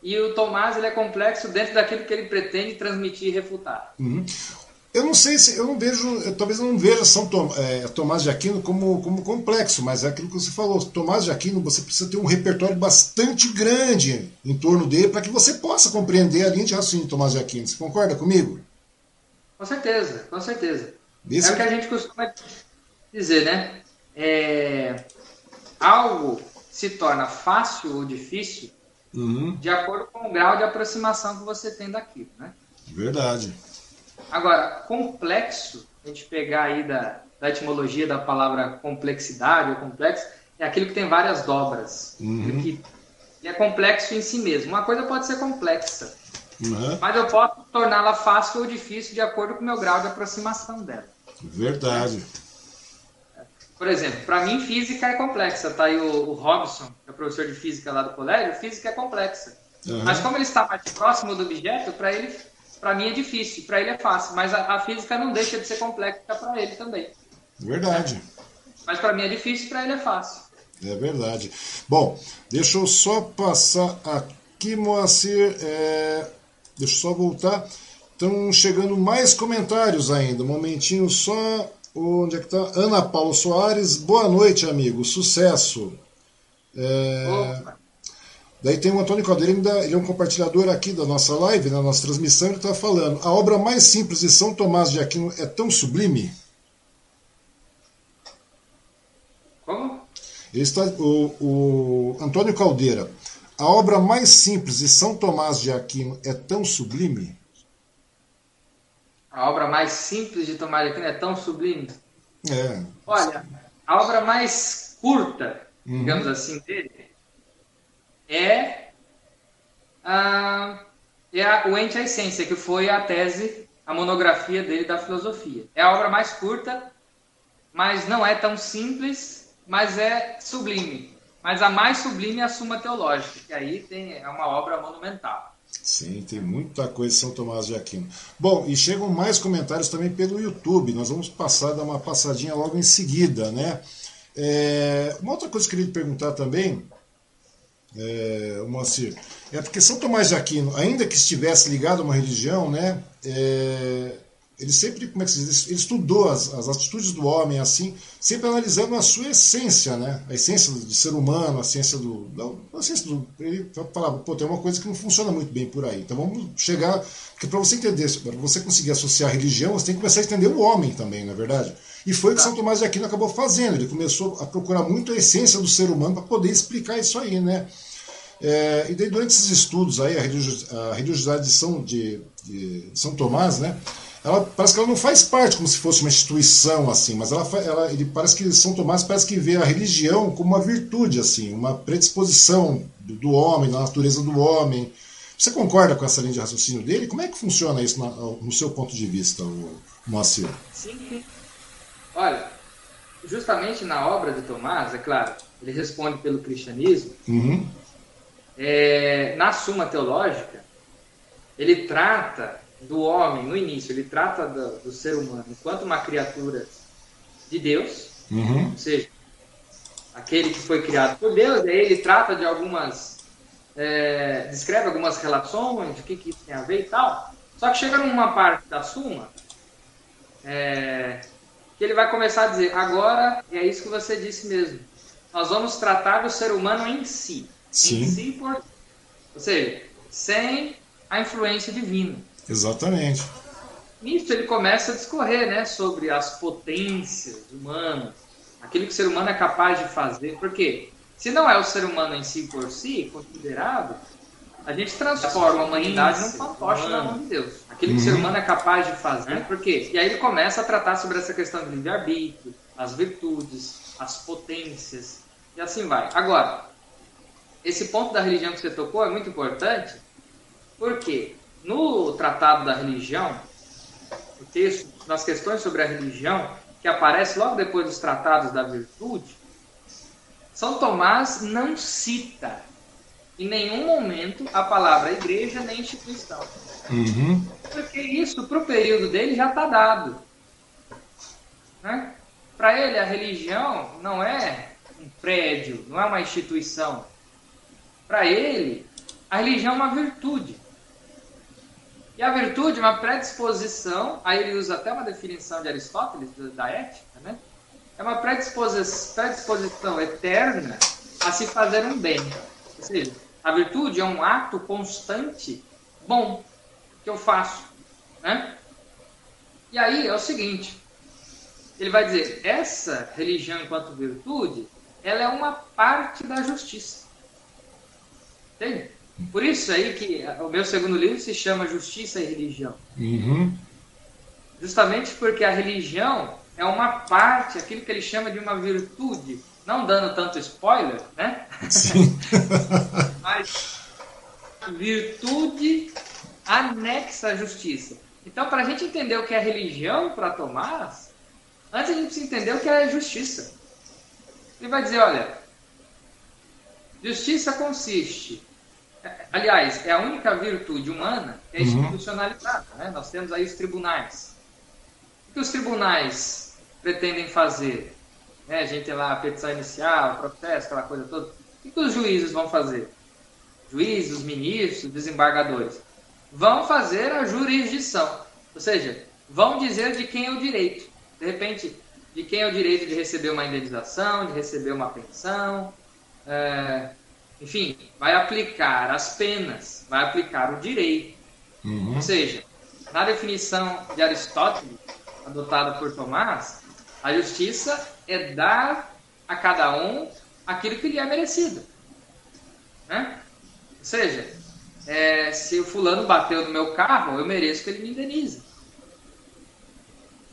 e o Tomás ele é complexo dentro daquilo que ele pretende transmitir e refutar. Uhum. Eu não sei se eu não vejo, eu, talvez eu não veja São Tom, é, Tomás de Aquino como, como complexo, mas é aquilo que você falou. Tomás de Aquino, você precisa ter um repertório bastante grande em torno dele para que você possa compreender a linha de raciocínio de Tomás de Aquino. Você concorda comigo? Com certeza, com certeza. É o que a gente costuma dizer, né? É, algo se torna fácil ou difícil uhum. de acordo com o grau de aproximação que você tem daquilo, né? Verdade. Agora, complexo, a gente pegar aí da, da etimologia da palavra complexidade ou complexo, é aquilo que tem várias dobras. Uhum. Que é complexo em si mesmo. Uma coisa pode ser complexa, uhum. mas eu posso torná-la fácil ou difícil de acordo com o meu grau de aproximação dela. Verdade. Por exemplo, para mim física é complexa. Tá aí o, o, Robson, que é professor de física lá do colégio, física é complexa. Uhum. Mas como ele está mais próximo do objeto, para ele para mim é difícil, para ele é fácil, mas a, a, física não deixa de ser complexa para ele também. Verdade. Mas para mim é difícil, para ele é fácil. É verdade. Bom, deixa eu só passar aqui, Moacir. É... Deixa eu só voltar. Estão chegando mais comentários ainda. Um momentinho só. Onde é que tá? Ana Paula Soares. Boa noite, amigo. Sucesso. É... Opa. Daí tem o Antônio Caldeira, ele é um compartilhador aqui da nossa live, na nossa transmissão, ele está falando: a obra mais simples de São Tomás de Aquino é tão sublime? Como? Ele está, o, o Antônio Caldeira, a obra mais simples de São Tomás de Aquino é tão sublime? A obra mais simples de Tomás de Aquino é tão sublime? É. Olha, a obra mais curta, uhum. digamos assim, dele é, a, é a, o Ente a Essência, que foi a tese, a monografia dele da filosofia. É a obra mais curta, mas não é tão simples, mas é sublime. Mas a mais sublime é a Suma Teológica, que aí tem, é uma obra monumental. Sim, tem muita coisa de São Tomás de Aquino. Bom, e chegam mais comentários também pelo YouTube. Nós vamos passar, dar uma passadinha logo em seguida, né? É, uma outra coisa que eu queria te perguntar também é, Moacir, é porque São Tomás de Aquino, ainda que estivesse ligado a uma religião, né, é, ele sempre, como é que se diz, ele estudou as, as atitudes do homem assim, sempre analisando a sua essência, né, a essência do ser humano, a essência do, a essência do ele falava, pô, tem uma coisa que não funciona muito bem por aí, então vamos chegar, porque para você entender, para você conseguir associar a religião, você tem que começar a entender o homem também, não é verdade? E foi o que São Tomás de Aquino acabou fazendo. Ele começou a procurar muito a essência do ser humano para poder explicar isso aí, né? É, e daí, durante esses estudos aí, a religiosidade de São, de, de São Tomás, né? Ela parece que ela não faz parte como se fosse uma instituição assim, mas ela, ela ele parece que São Tomás parece que vê a religião como uma virtude assim, uma predisposição do, do homem, da natureza do homem. Você concorda com essa linha de raciocínio dele? Como é que funciona isso na, no seu ponto de vista, Moacir? Sim, Olha, justamente na obra de Tomás, é claro, ele responde pelo cristianismo. Uhum. É, na Suma Teológica, ele trata do homem, no início, ele trata do, do ser humano enquanto uma criatura de Deus, uhum. ou seja, aquele que foi criado por Deus, e aí ele trata de algumas. É, descreve algumas relações, o que, que isso tem a ver e tal. Só que chega numa parte da Suma, é, que ele vai começar a dizer: agora é isso que você disse mesmo. Nós vamos tratar do ser humano em si. Sim. Em si por, ou seja, sem a influência divina. Exatamente. Nisso ele começa a discorrer né, sobre as potências humanas, aquilo que o ser humano é capaz de fazer. Porque se não é o ser humano em si por si, considerado, a gente transforma a humanidade num fantoche na mão de Deus. Aquilo que o ser uhum. humano é capaz de fazer. Por quê? E aí ele começa a tratar sobre essa questão do livre-arbítrio, as virtudes, as potências, e assim vai. Agora, esse ponto da religião que você tocou é muito importante, porque no Tratado da Religião, o texto, nas questões sobre a religião, que aparece logo depois dos Tratados da Virtude, São Tomás não cita em nenhum momento a palavra igreja nem instituição. Uhum. Porque isso, para o período dele, já está dado. Né? Para ele, a religião não é um prédio, não é uma instituição. Para ele, a religião é uma virtude. E a virtude é uma predisposição, aí ele usa até uma definição de Aristóteles, da ética, né? É uma predisposição, predisposição eterna a se fazer um bem. Ou seja, a virtude é um ato constante bom que eu faço. Né? E aí é o seguinte, ele vai dizer, essa religião enquanto virtude, ela é uma parte da justiça. Entende? Por isso aí que o meu segundo livro se chama Justiça e Religião. Uhum. Justamente porque a religião é uma parte, aquilo que ele chama de uma virtude. Não dando tanto spoiler, né? Sim. Mas virtude anexa à justiça. Então, para a gente entender o que é religião para Tomás, antes a gente precisa entender o que é justiça. Ele vai dizer, olha, justiça consiste, aliás, é a única virtude humana que é uhum. institucionalizada. Né? Nós temos aí os tribunais. O que os tribunais pretendem fazer? Né? A gente tem lá a petição inicial, o processo, aquela coisa toda. O que os juízes vão fazer? Juízes, os ministros, desembargadores vão fazer a jurisdição. Ou seja, vão dizer de quem é o direito. De repente, de quem é o direito de receber uma indenização, de receber uma pensão. É, enfim, vai aplicar as penas, vai aplicar o direito. Uhum. Ou seja, na definição de Aristóteles, adotada por Tomás, a justiça é dar a cada um aquilo que lhe é merecido. Né? Ou seja, é, se o fulano bateu no meu carro, eu mereço que ele me indenize.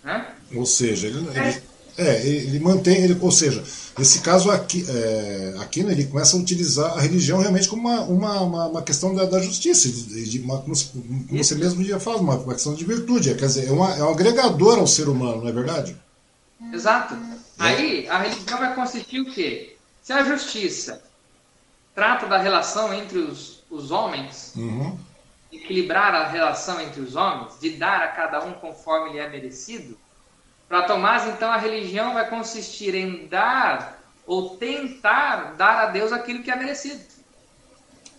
Né? Ou seja, ele, ele, é, ele mantém, ele, ou seja, nesse caso aqui, é, aqui né, ele começa a utilizar a religião realmente como uma, uma, uma, uma questão da, da, justiça, de, de uma, como, como você mesmo já fala, uma, uma questão de virtude, quer dizer, é, uma, é um agregador ao ser humano, não é verdade? Exato. Aí a religião vai consistir o quê? Se a justiça trata da relação entre os os homens, uhum. equilibrar a relação entre os homens, de dar a cada um conforme lhe é merecido, para Tomás, então, a religião vai consistir em dar ou tentar dar a Deus aquilo que é merecido.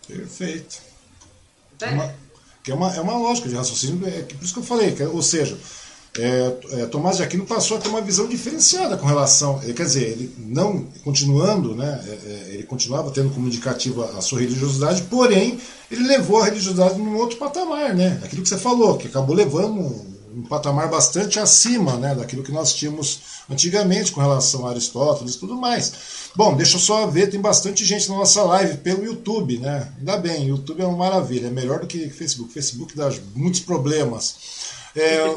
Perfeito. É uma, que é, uma, é uma lógica de raciocínio, é, por isso que eu falei, que, ou seja, é, é, Tomás de Aquino passou a ter uma visão diferenciada com relação, quer dizer, ele não continuando, né, é, ele continuava tendo como indicativo a, a sua religiosidade, porém ele levou a religiosidade num outro patamar, né, aquilo que você falou, que acabou levando um, patamar bastante acima, né, daquilo que nós tínhamos antigamente com relação a Aristóteles e tudo mais. Bom, deixa eu só ver, tem bastante gente na nossa live pelo YouTube, né? Ainda bem, YouTube é uma maravilha, é melhor do que Facebook. Facebook dá muitos problemas. É,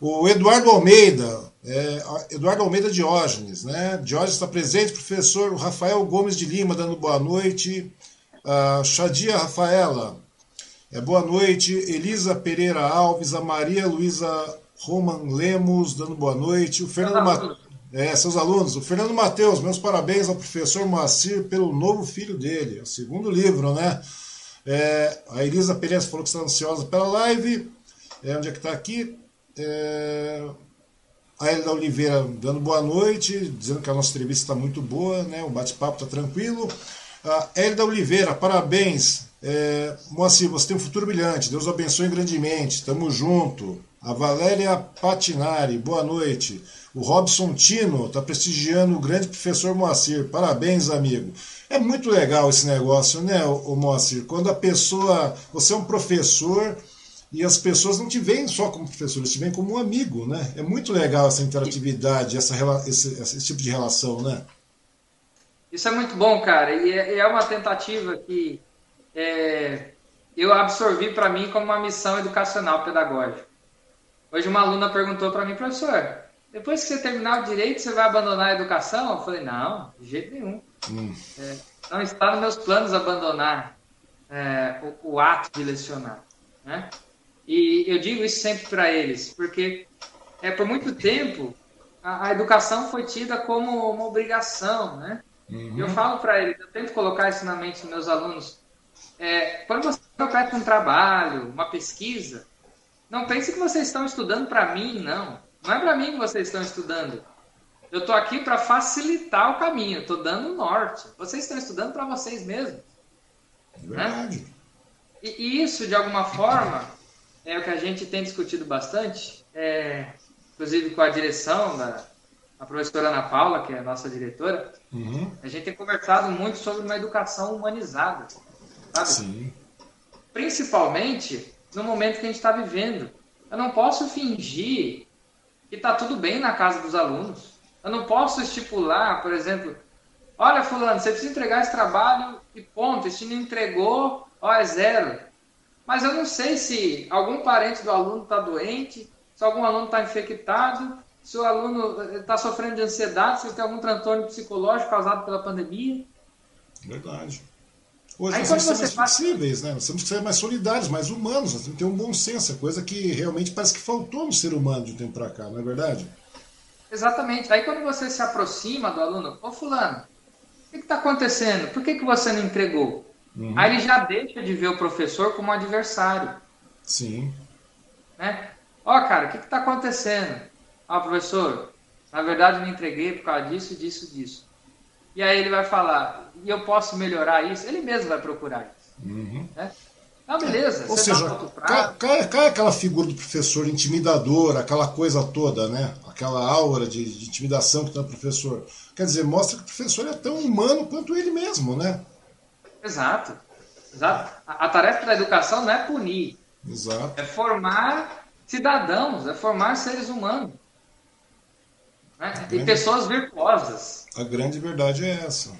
o Eduardo Almeida, é, Eduardo Almeida Diógenes, né? Diógenes está presente, professor Rafael Gomes de Lima dando boa noite, a Shadia Rafaela, é, boa noite, Elisa Pereira Alves, a Maria Luísa Roman Lemos dando boa noite, o Fernando é, seus alunos, o Fernando Mateus, meus parabéns ao professor Moacir pelo novo filho dele, é o segundo livro, né? É, a Elisa Pereira falou que está ansiosa pela live, é, onde é que está aqui? É... A Elida Oliveira dando boa noite, dizendo que a nossa entrevista está muito boa, né? o bate-papo está tranquilo. A Elida Oliveira, parabéns. É... Moacir, você tem um futuro brilhante, Deus abençoe grandemente, tamo junto. A Valéria Patinari, boa noite. O Robson Tino está prestigiando o grande professor Moacir. Parabéns, amigo. É muito legal esse negócio, né, o Moacir? Quando a pessoa. Você é um professor e as pessoas não te veem só como professor, eles te veem como um amigo, né? É muito legal essa interatividade, essa, esse, esse tipo de relação, né? Isso é muito bom, cara, e é, é uma tentativa que é, eu absorvi para mim como uma missão educacional pedagógica. Hoje uma aluna perguntou para mim, professor, depois que você terminar o direito, você vai abandonar a educação? Eu falei, não, de jeito nenhum. Hum. É, não está nos meus planos abandonar é, o, o ato de lecionar. Né? E eu digo isso sempre para eles, porque é por muito tempo a, a, educação foi tida como uma obrigação, né? Uhum. Eu falo para eles, eu tento colocar isso na mente dos meus alunos. É, quando você pega um trabalho, uma pesquisa, não pense que vocês estão estudando para mim, não. Não é para mim que vocês estão estudando. Eu estou aqui para facilitar o caminho, estou dando o norte. Vocês estão estudando para vocês mesmos. É verdade. Né? E, e isso, de alguma forma, é o que a gente tem discutido bastante, é, inclusive com a direção da a professora Ana Paula, que é a nossa diretora, uhum. a gente tem conversado muito sobre uma educação humanizada, sabe? Sim. Principalmente no momento que a gente está vivendo. Eu não posso fingir que está tudo bem na casa dos alunos. Eu não posso estipular, por exemplo, olha fulano, você precisa entregar esse trabalho e ponto, e se não entregou, ó, é zero. Mas eu não sei se algum parente do aluno está doente, se algum aluno está infectado, se o aluno está sofrendo de ansiedade, se ele tem algum transtorno psicológico causado pela pandemia. Verdade. Hoje Aí, nós temos que ser mais faz... flexíveis, né? Nós temos que ser mais solidários, mais humanos, nós temos que ter um bom senso, é coisa que realmente parece que faltou no ser humano de um tempo para cá, não é verdade? Exatamente. Aí quando você se aproxima do aluno, ô fulano, o que está acontecendo? Por que, que você não entregou? Uhum. Aí ele já deixa de ver o professor como um adversário. Sim. Né? Ó, cara, o que está acontecendo? Ah, professor, na verdade não entreguei por causa disso, disso, disso. E aí ele vai falar, e eu posso melhorar isso? Ele mesmo vai procurar isso. Uhum. Né? Ah, beleza. Ou seja, cai, cai, cai, aquela figura do professor intimidador, aquela coisa toda, né? Aquela aura de, de intimidação que tem o professor. Quer dizer, mostra que o professor é tão humano quanto ele mesmo, né? Exato. Exato. A, a tarefa da educação não é punir. Exato. É formar cidadãos, é formar seres humanos. Né? Grande... E pessoas virtuosas. A grande verdade é essa.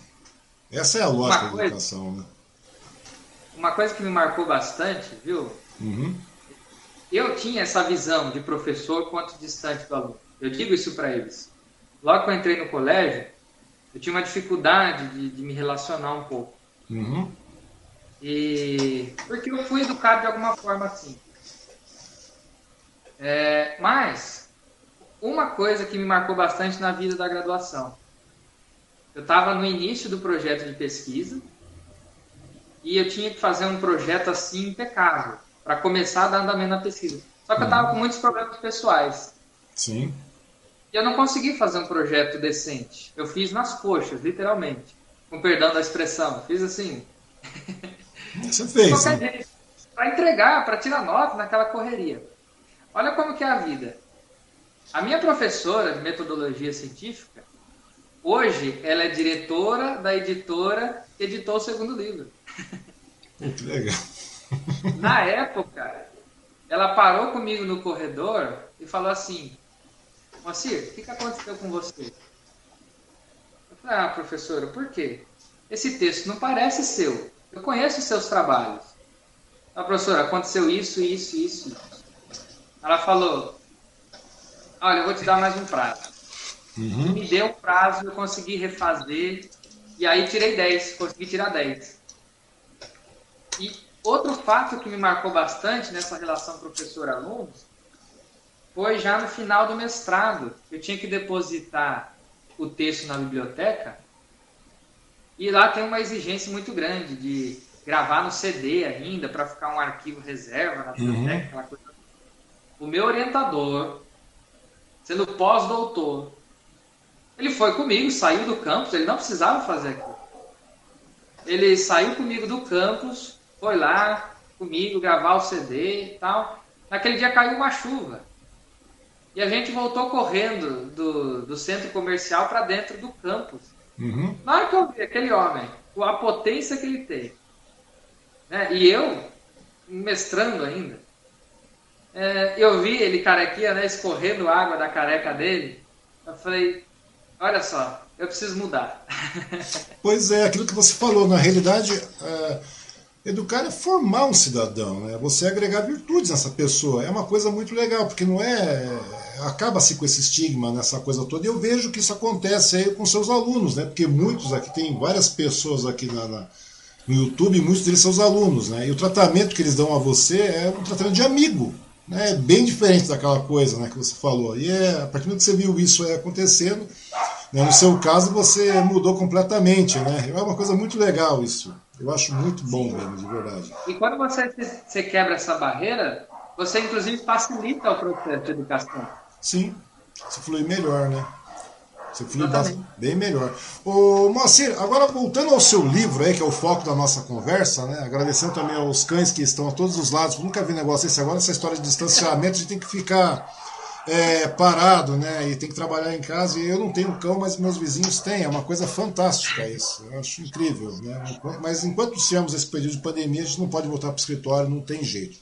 Essa é a lógica uma da educação. Né? Uma coisa que me marcou bastante, viu? Uhum. Eu tinha essa visão de professor quanto distante do aluno. Eu digo isso para eles. Logo que eu entrei no colégio, eu tinha uma dificuldade de, de me relacionar um pouco. Uhum. E porque eu fui educado de alguma forma assim. É, mas uma coisa que me marcou bastante na vida da graduação. Eu estava no início do projeto de pesquisa e eu tinha que fazer um projeto assim impecável para começar a dar andamento na pesquisa. Só que eu estava com uhum. muitos problemas pessoais. Sim. E eu não consegui fazer um projeto decente. Eu fiz nas coxas, literalmente. Com perdão da expressão. Fiz assim. Você fez. Para entregar, para tirar nota naquela correria. Olha como que é a vida. A minha professora de metodologia científica, hoje, ela é diretora da editora que editou o segundo livro. Que legal. Na época, ela parou comigo no corredor e falou assim: Moacir, o que, que aconteceu com você? Eu falei: Ah, professora, por quê? Esse texto não parece seu. Eu conheço os seus trabalhos. A professora, aconteceu isso, isso, isso. Ela falou: olha, eu vou te dar mais um prazo. Uhum. Me deu um prazo, eu consegui refazer, e aí tirei 10, consegui tirar 10. E outro fato que me marcou bastante nessa relação professor-aluno foi já no final do mestrado. Eu tinha que depositar o texto na biblioteca, e lá tem uma exigência muito grande de gravar no CD ainda, para ficar um arquivo reserva na biblioteca, uhum. coisa. O meu orientador sendo pós-doutor. Ele foi comigo, saiu do campus, ele não precisava fazer aquilo. Ele saiu comigo do campus, foi lá comigo gravar o CD e tal. Naquele dia caiu uma chuva. E a gente voltou correndo do, do centro comercial para dentro do campus. Uhum. Na hora que eu vi aquele homem, a potência que ele tem, né? e eu, mestrando ainda, é, eu vi ele carequinha, né, escorrendo água da careca dele. Eu falei, olha só, eu preciso mudar. Pois é, aquilo que você falou, na realidade, é, educar é formar um cidadão, né? Você agregar virtudes nessa pessoa. É uma coisa muito legal, porque não é. Acaba-se com esse estigma nessa coisa toda. E eu vejo que isso acontece aí com seus alunos, né? Porque muitos aqui, tem várias pessoas aqui na, na no YouTube, muitos deles são os alunos, né? E o tratamento que eles dão a você é um tratamento de amigo né, bem diferente daquela coisa né, que você falou. E é, a partir do momento que você viu isso é, acontecendo, né, no seu caso você mudou completamente. Né? É uma coisa muito legal isso. Eu acho muito bom mesmo, de verdade. E quando você, você quebra essa barreira, você inclusive facilita o processo de educação. Sim, se flui melhor, né? Você flui bem melhor. Ô, Moacir, agora voltando ao seu livro aí, que é o foco da nossa conversa, né? Agradecendo também aos cães que estão a todos os lados. Nunca vi negócio desse agora, essa história de distanciamento, a gente tem que ficar é, parado, né? E tem que trabalhar em casa. E eu não tenho cão, mas meus vizinhos têm. É uma coisa fantástica isso. Eu acho incrível, né? Mas enquanto temos esse período de pandemia, a gente não pode voltar para o escritório, não tem jeito.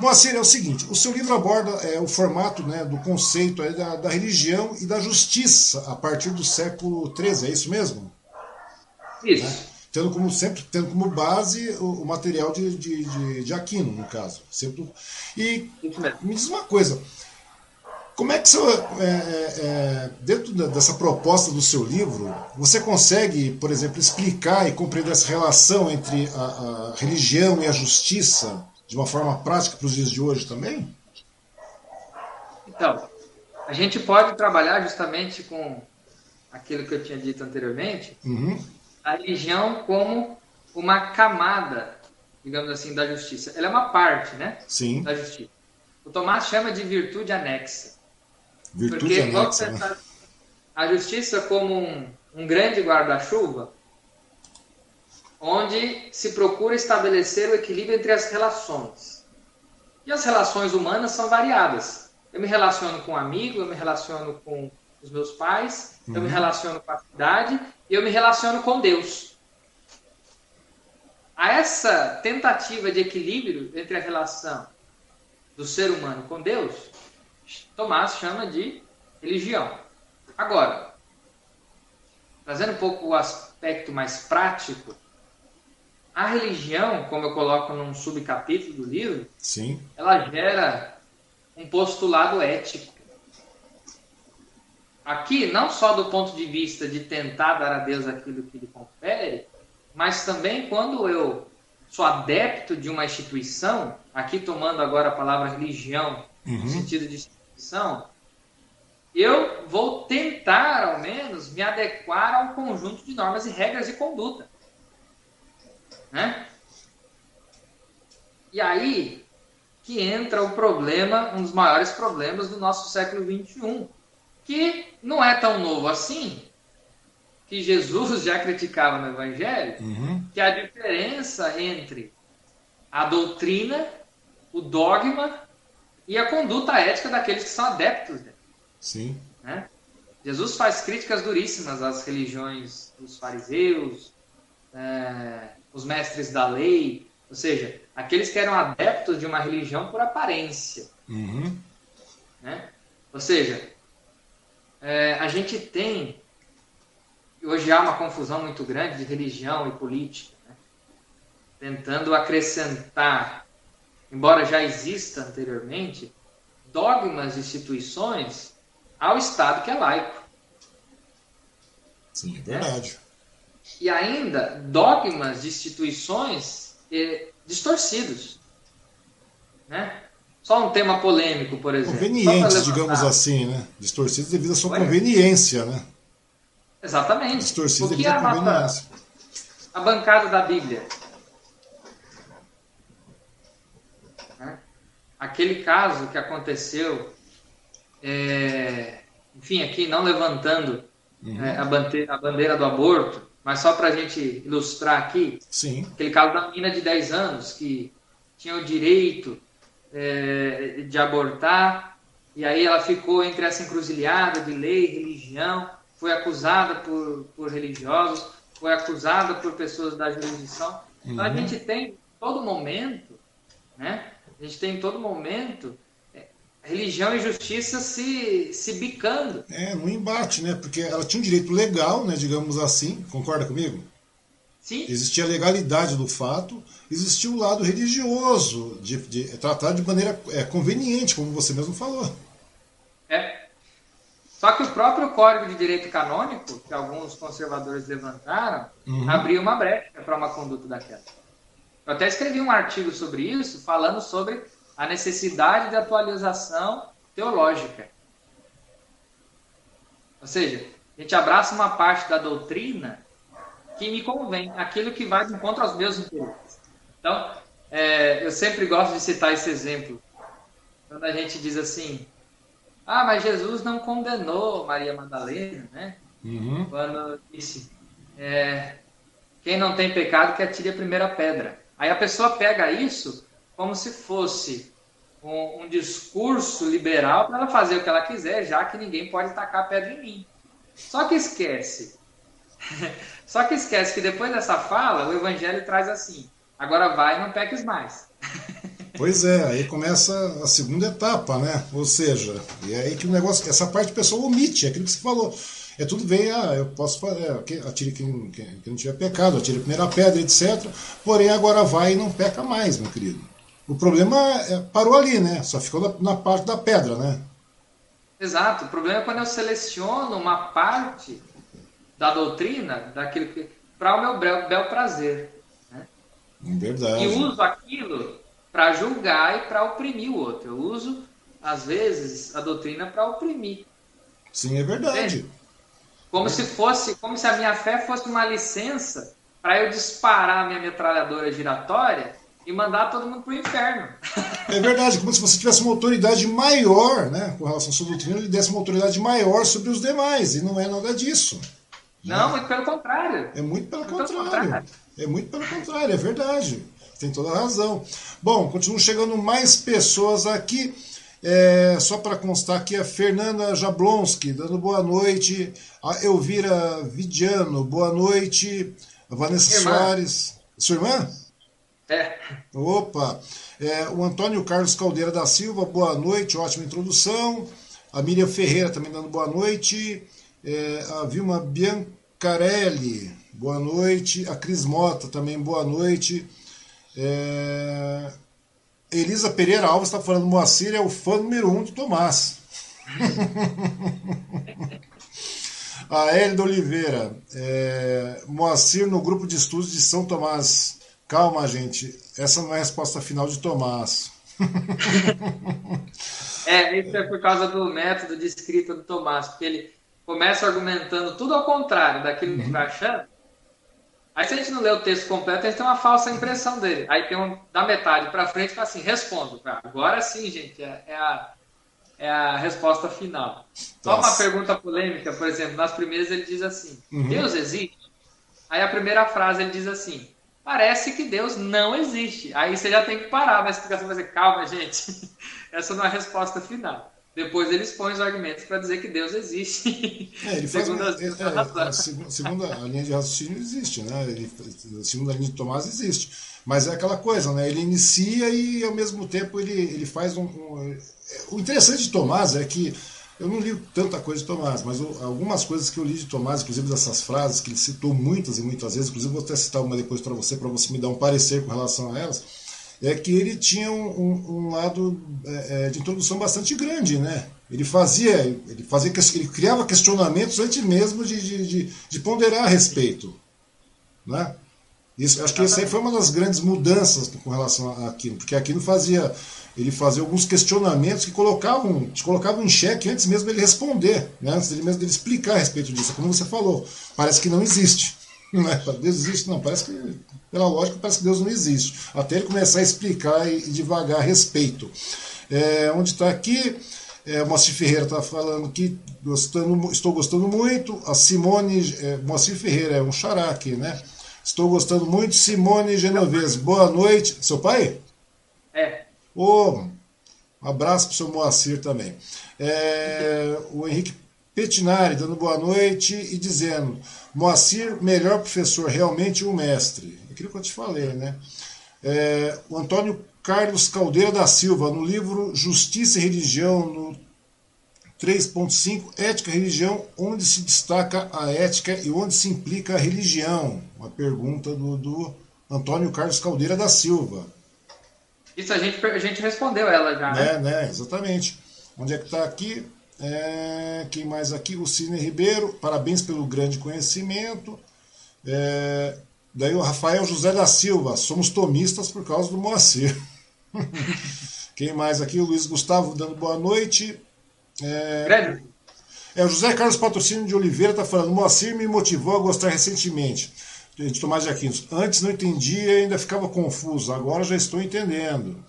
Moacir, é o seguinte, o seu livro aborda é, o formato né, do conceito da, da, religião e da justiça a partir do século XIII, é isso mesmo? Isso. Né? Tendo como, sempre tendo como base o, o material de, de, de, de, Aquino, no caso. Sempre, e me diz uma coisa, como é que você, é, é, é dentro dessa proposta do seu livro, você consegue, por exemplo, explicar e compreender essa relação entre a, a religião e a justiça de uma forma prática para os dias de hoje também? Então, a gente pode trabalhar justamente com aquilo que eu tinha dito anteriormente, uhum. a religião como uma camada, digamos assim, da justiça. Ela é uma parte, né? Sim. Da justiça. O Tomás chama de virtude anexa. Virtude Porque anexa. Né? A justiça como um, um grande guarda-chuva, onde se procura estabelecer o equilíbrio entre as relações. E as relações humanas são variadas. Eu me relaciono com um amigo, eu me relaciono com os meus pais, uhum. eu me uhum. relaciono com a cidade e eu me relaciono com Deus. A essa tentativa de equilíbrio entre a relação do ser humano com Deus, Tomás chama de religião. Agora, trazendo um pouco o aspecto mais prático, a religião, como eu coloco num subcapítulo do livro, Sim. ela gera um postulado ético. Aqui, não só do ponto de vista de tentar dar a Deus aquilo que lhe confere, mas também quando eu sou adepto de uma instituição, aqui tomando agora a palavra religião uhum. no sentido de instituição, eu vou tentar, ao menos, me adequar a um conjunto de normas e regras de conduta. Né? E aí que entra o problema, um dos maiores problemas do nosso século XXI, que não é tão novo assim, que Jesus já criticava no Evangelho, uhum. que a diferença entre a doutrina, o dogma e a conduta ética daqueles que são adeptos dele. Sim. Né? Jesus faz críticas duríssimas às religiões dos fariseus, é, os mestres da lei, ou seja, aqueles que eram adeptos de uma religião por aparência. Uhum. Né? Ou seja, é, a gente tem. Hoje há uma confusão muito grande de religião e política, né? tentando acrescentar, embora já exista anteriormente, dogmas e instituições ao Estado que é laico. Sim, é verdade e ainda dogmas de instituições eh, distorcidos. Né? Só um tema polêmico, por exemplo. Convenientes, digamos assim, né? Distorcidos devido à sua Ué? conveniência, né? Exatamente. Distorcidos devido à conveniência. A bancada da Bíblia. Né? Aquele caso que aconteceu, é, enfim, aqui não levantando uhum. é, a, bandeira, a bandeira do aborto, mas só para a gente ilustrar aqui, Sim. aquele caso da menina de 10 anos que tinha o direito é, de abortar, e aí ela ficou entre essa encruzilhada de lei, religião, foi acusada por, por religiosos, foi acusada por pessoas da jurisdição. Uhum. Então a uhum. gente tem todo momento, né? A gente tem todo momento religião e justiça se, se bicando. É, no embate, né? Porque ela tinha um direito legal, né, digamos assim, concorda comigo? Sim. Existia a legalidade do fato, existia o lado religioso, de, de tratar de maneira é, conveniente, como você mesmo falou. É. Só que o próprio Código de Direito Canônico, que alguns conservadores levantaram, uhum. abriu uma brecha para uma conduta daquela. Eu até escrevi um artigo sobre isso, falando sobre a necessidade de atualização teológica. Ou seja, a gente abraça uma parte da doutrina que me convém, aquilo que vai de encontro aos meus interesses. Então, é, eu sempre gosto de citar esse exemplo. Quando a gente diz assim, ah, mas Jesus não condenou Maria Madalena, né? Uhum. Quando disse, é, quem não tem pecado que atire a primeira pedra. Aí a pessoa pega isso como se fosse um, um discurso liberal para ela fazer o que ela quiser, já que ninguém pode tacar pedra em mim. Só que esquece. Só que esquece que depois dessa fala, o evangelho traz assim: agora vai e não peques mais. Pois é, aí começa a segunda etapa, né? Ou seja, e é aí que o negócio, essa parte o pessoal omite, é aquilo que você falou. É tudo bem, ah, eu posso fazer, é, atire quem, quem, quem não tiver pecado, atire a primeira pedra, etc. Porém, agora vai e não peca mais, meu querido. O problema é, parou ali, né? Só ficou na, na, parte da pedra, né? Exato. O problema é quando eu seleciono uma parte da doutrina, daquilo que para o meu bel, bel prazer. Né? Verdade. E uso aquilo para julgar e para oprimir o outro. Eu uso, às vezes, a doutrina para oprimir. Sim, é verdade. Entende? Como é. se fosse, como se a minha fé fosse uma licença para eu disparar a minha metralhadora giratória e mandar todo mundo para o inferno. É verdade, como se você tivesse uma autoridade maior, né, com relação à sua doutrina, ele desse uma autoridade maior sobre os demais, e não é nada disso. Não, né? muito pelo contrário. É muito pelo, muito contrário. pelo contrário. É muito pelo contrário, é verdade. Tem toda a razão. Bom, continuam chegando mais pessoas aqui. É, só para constar aqui, a Fernanda Jablonski, dando boa noite. A Elvira Vidiano, boa noite. A Vanessa irmã. Soares. Sua irmã? É. Opa! É, o Antônio Carlos Caldeira da Silva, boa noite, ótima introdução. A Miriam Ferreira também dando boa noite. É, a Vilma Biancarelli, boa noite. A Cris Mota também, boa noite. É, Elisa Pereira Alves está falando: Moacir é o fã número um do Tomás. a Hélida Oliveira, é, Moacir no grupo de estudos de São Tomás. Calma, gente. Essa não é a resposta final de Tomás. é, isso é por causa do método de escrita do Tomás, porque ele começa argumentando tudo ao contrário daquilo que uhum. está achando. Aí se a gente não lê o texto completo, a gente tem uma falsa impressão dele. Aí tem um da metade para frente fala assim, respondo. Agora sim, gente, é, é, a, é a resposta final. Só uma pergunta polêmica, por exemplo, nas primeiras ele diz assim, uhum. Deus existe? Aí a primeira frase ele diz assim, parece que Deus não existe. Aí você já tem que parar na explicação e dizer, calma, gente, essa não é a resposta final. Depois eles põem os argumentos para dizer que Deus existe. É, ele faz segundo, as, é, é, segundo a linha de raciocínio existe, né? Ele, segundo a linha de Tomás existe. Mas é aquela coisa, né? Ele inicia e ao mesmo tempo ele, ele faz um, um... O interessante de Tomás é que eu não li tanta coisa de Tomás, mas algumas coisas que eu li de Tomás, inclusive dessas frases que ele citou muitas e muitas vezes, inclusive vou até citar uma depois para você, para você me dar um parecer com relação a elas, é que ele tinha um, um lado é, é, de introdução bastante grande, né? Ele fazia, ele fazia, ele criava questionamentos antes mesmo de, de, de, de ponderar a respeito, né? Isso, acho que essa aí foi uma das grandes mudanças com relação a Aquino, porque Aquino fazia ele fazia alguns questionamentos que colocavam, te colocavam em xeque antes mesmo dele responder, né? antes dele mesmo dele explicar a respeito disso. Como você falou, parece que não existe. Não é? Deus existe, não. Parece que, pela lógica, parece que Deus não existe. Até ele começar a explicar e, e devagar a respeito. É, onde está aqui, é, Moacir Ferreira está falando que gostando, estou gostando muito. A Simone, é, Moacir Ferreira é um xará aqui, né? Estou gostando muito. Simone Genovese, boa noite. Seu pai? É. Oh, um abraço para o seu Moacir também. É, o Henrique Petinari dando boa noite e dizendo: Moacir, melhor professor, realmente um mestre. Aquilo que eu te falei, né? É, o Antônio Carlos Caldeira da Silva, no livro Justiça e Religião, no 3.5, Ética e Religião, onde se destaca a ética e onde se implica a religião? Uma pergunta do, do Antônio Carlos Caldeira da Silva. Isso a gente, a gente respondeu ela já, né? É, né? Exatamente. Onde é que está aqui? É, quem mais aqui? O Cine Ribeiro, parabéns pelo grande conhecimento. É, daí o Rafael José da Silva, somos tomistas por causa do Moacir. quem mais aqui? O Luiz Gustavo dando boa noite. É, é, o José Carlos Patrocínio de Oliveira está falando: Moacir me motivou a gostar recentemente de Tomás de Aquino. Antes não entendia e ainda ficava confuso, agora já estou entendendo.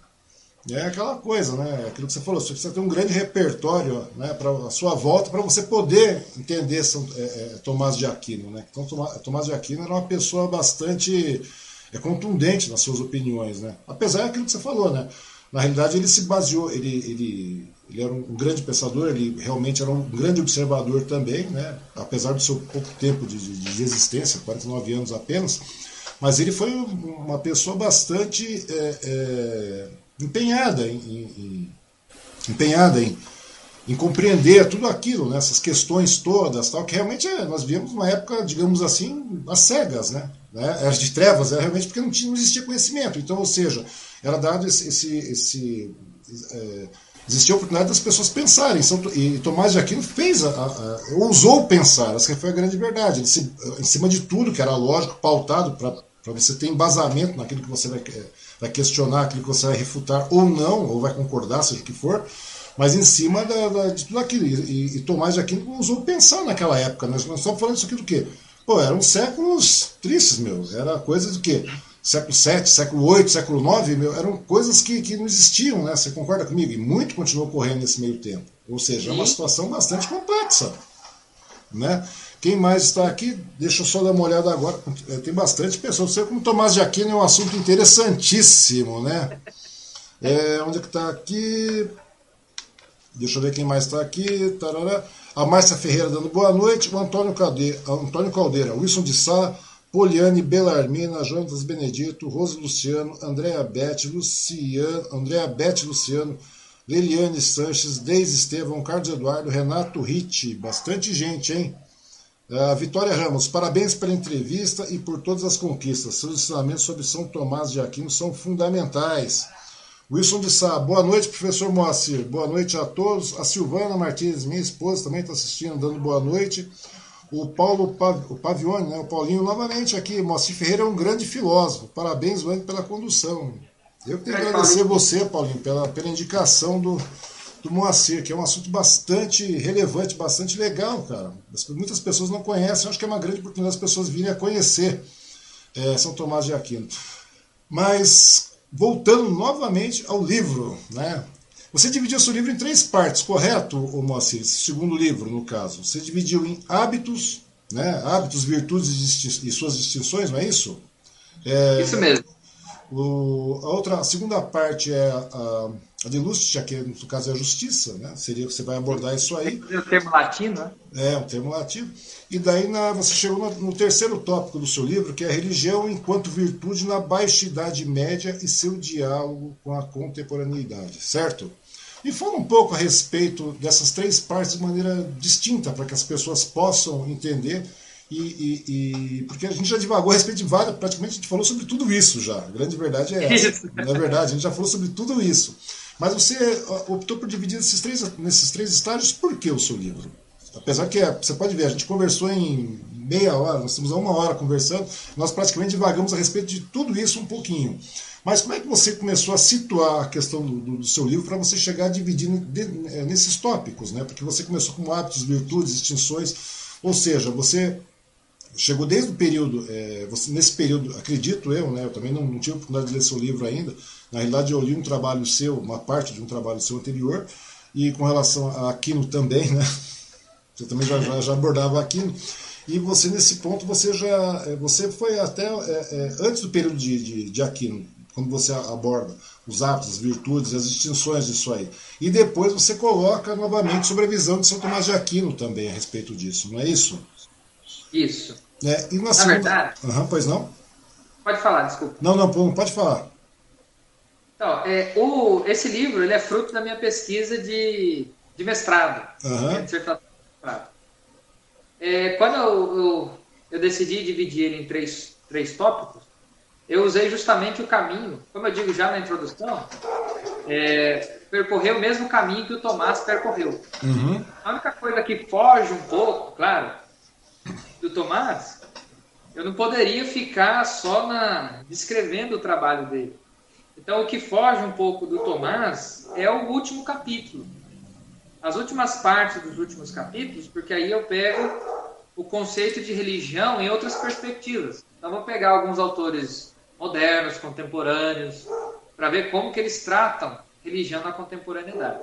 É aquela coisa, né? Aquilo que você falou, você precisa ter um grande repertório né, para a sua volta para você poder entender São, é, é, Tomás de Aquino. Né? Então, Tomás de Aquino era uma pessoa bastante é, contundente nas suas opiniões. Né? Apesar daquilo que você falou, né? na realidade ele se baseou, ele, ele, ele era um grande pensador, ele realmente era um grande observador também, né? apesar do seu pouco tempo de, de, de existência, 49 anos apenas, mas ele foi uma pessoa bastante. É, é, empenhada em, em, empenhada em, em compreender tudo aquilo, né, essas questões todas, tal, que realmente é, nós vivemos uma época, digamos assim, às cegas, né? né era de trevas, era realmente porque não, tinha, não existia conhecimento. Então, ou seja, era dado esse. esse, esse é, existia a oportunidade das pessoas pensarem. E Tomás de Aquino fez, a, a, ousou pensar, essa foi a grande verdade. Se, em cima de tudo que era lógico, pautado para você ter embasamento naquilo que você vai vai questionar aquilo que você vai refutar ou não, ou vai concordar, seja o que for, mas em cima da, da, de tudo aquilo. E, e Tomás de Aquino usou pensar naquela época. Né? Nós estamos falando isso aqui do quê? Pô, eram séculos tristes, meu. Era coisa do quê? Século VII, século VIII, século IX, meu, eram coisas que, que não existiam, né? Você concorda comigo? E muito continuou ocorrendo nesse meio tempo. Ou seja, é uma situação bastante complexa. Né? Quem mais está aqui? Deixa eu só dar uma olhada agora. É, tem bastante pessoas. Você, como Tomás de Aquino, é um assunto interessantíssimo, né? É, onde é que está aqui? Deixa eu ver quem mais está aqui. Tarará. A Márcia Ferreira dando boa noite. O Antônio Caldeira, Antônio Caldeira Wilson de Sá, Poliane Belarmina, Jonas Benedito, Rose Luciano, Andréa Bete, Luciano, Andréa Bete Luciano, Leliane Sanches, Deise Estevão, Carlos Eduardo, Renato Ritti. Bastante gente, hein? Uh, Vitória Ramos, parabéns pela entrevista e por todas as conquistas. Seus ensinamentos sobre São Tomás de Aquino são fundamentais. Wilson de Sá, boa noite, professor Moacir. Boa noite a todos. A Silvana Martins, minha esposa, também está assistindo, dando boa noite. O Paulo o Pavione, né, o Paulinho, novamente aqui. Moacir Ferreira é um grande filósofo. Parabéns, Wang, pela condução. Eu tenho que agradecer você, Paulinho, pela, pela indicação do, do Moacir, que é um assunto bastante relevante, bastante legal, cara. Muitas pessoas não conhecem, acho que é uma grande oportunidade das pessoas virem a conhecer é, São Tomás de Aquino. Mas, voltando novamente ao livro, né? Você dividiu seu livro em três partes, correto, Moacir? Segundo livro, no caso. Você dividiu em hábitos, né? hábitos, virtudes e suas distinções, não é isso? É, isso mesmo. O, a outra, a segunda parte é a, a de Lustia, que no caso é a justiça, né? Seria que você vai abordar isso aí. É um termo latino, né? É, um termo latino. E daí na, você chegou no, no, terceiro tópico do seu livro, que é a religião enquanto virtude na baixa idade média e seu diálogo com a contemporaneidade, certo? E fala um pouco a respeito dessas três partes de maneira distinta, para que as pessoas possam entender e, e, e, porque a gente já divagou a respeito de várias, praticamente a gente falou sobre tudo isso já. A grande verdade é essa. Na é verdade, a gente já falou sobre tudo isso. Mas você optou por dividir esses três, nesses três estágios, por que o seu livro? Apesar que é, você pode ver, a gente conversou em meia hora, nós estamos há uma hora conversando, nós praticamente divagamos a respeito de tudo isso um pouquinho. Mas como é que você começou a situar a questão do, do seu livro para você chegar a dividir é, nesses tópicos? Né? Porque você começou com hábitos, virtudes, extinções, ou seja, você chegou desde o período, é, você, nesse período, acredito eu, né, eu também não, não tive oportunidade de ler seu livro ainda, na realidade eu li um trabalho seu, uma parte de um trabalho seu anterior, e com relação a Aquino também, né, você também já, já, já abordava Aquino, e você nesse ponto, você já, é, você foi até é, é, antes do período de, de, de Aquino, quando você aborda os hábitos, as virtudes, as distinções disso aí. E depois você coloca novamente sobre a visão de São Tomás de Aquino também a respeito disso, não é isso? Isso. É, e na, na segunda... verdade. Uhum, pois não? Pode falar, desculpa. Não, não, pode falar. Então, é, o, esse livro ele é fruto da minha pesquisa de, de mestrado. Uhum. De mestrado. É, quando eu, eu, eu, decidi dividir ele em três, três tópicos, eu usei justamente o caminho, como eu digo já na introdução, é, percorreu o mesmo caminho que o Tomás percorreu. Uhum. A única coisa que foge um pouco, claro, do Tomás, eu não poderia ficar só na descrevendo o trabalho dele. Então, o que foge um pouco do Tomás é o último capítulo. As últimas partes dos últimos capítulos, porque aí eu pego o conceito de religião em outras perspectivas. Então, vou pegar alguns autores modernos, contemporâneos, para ver como que eles tratam religião na contemporaneidade.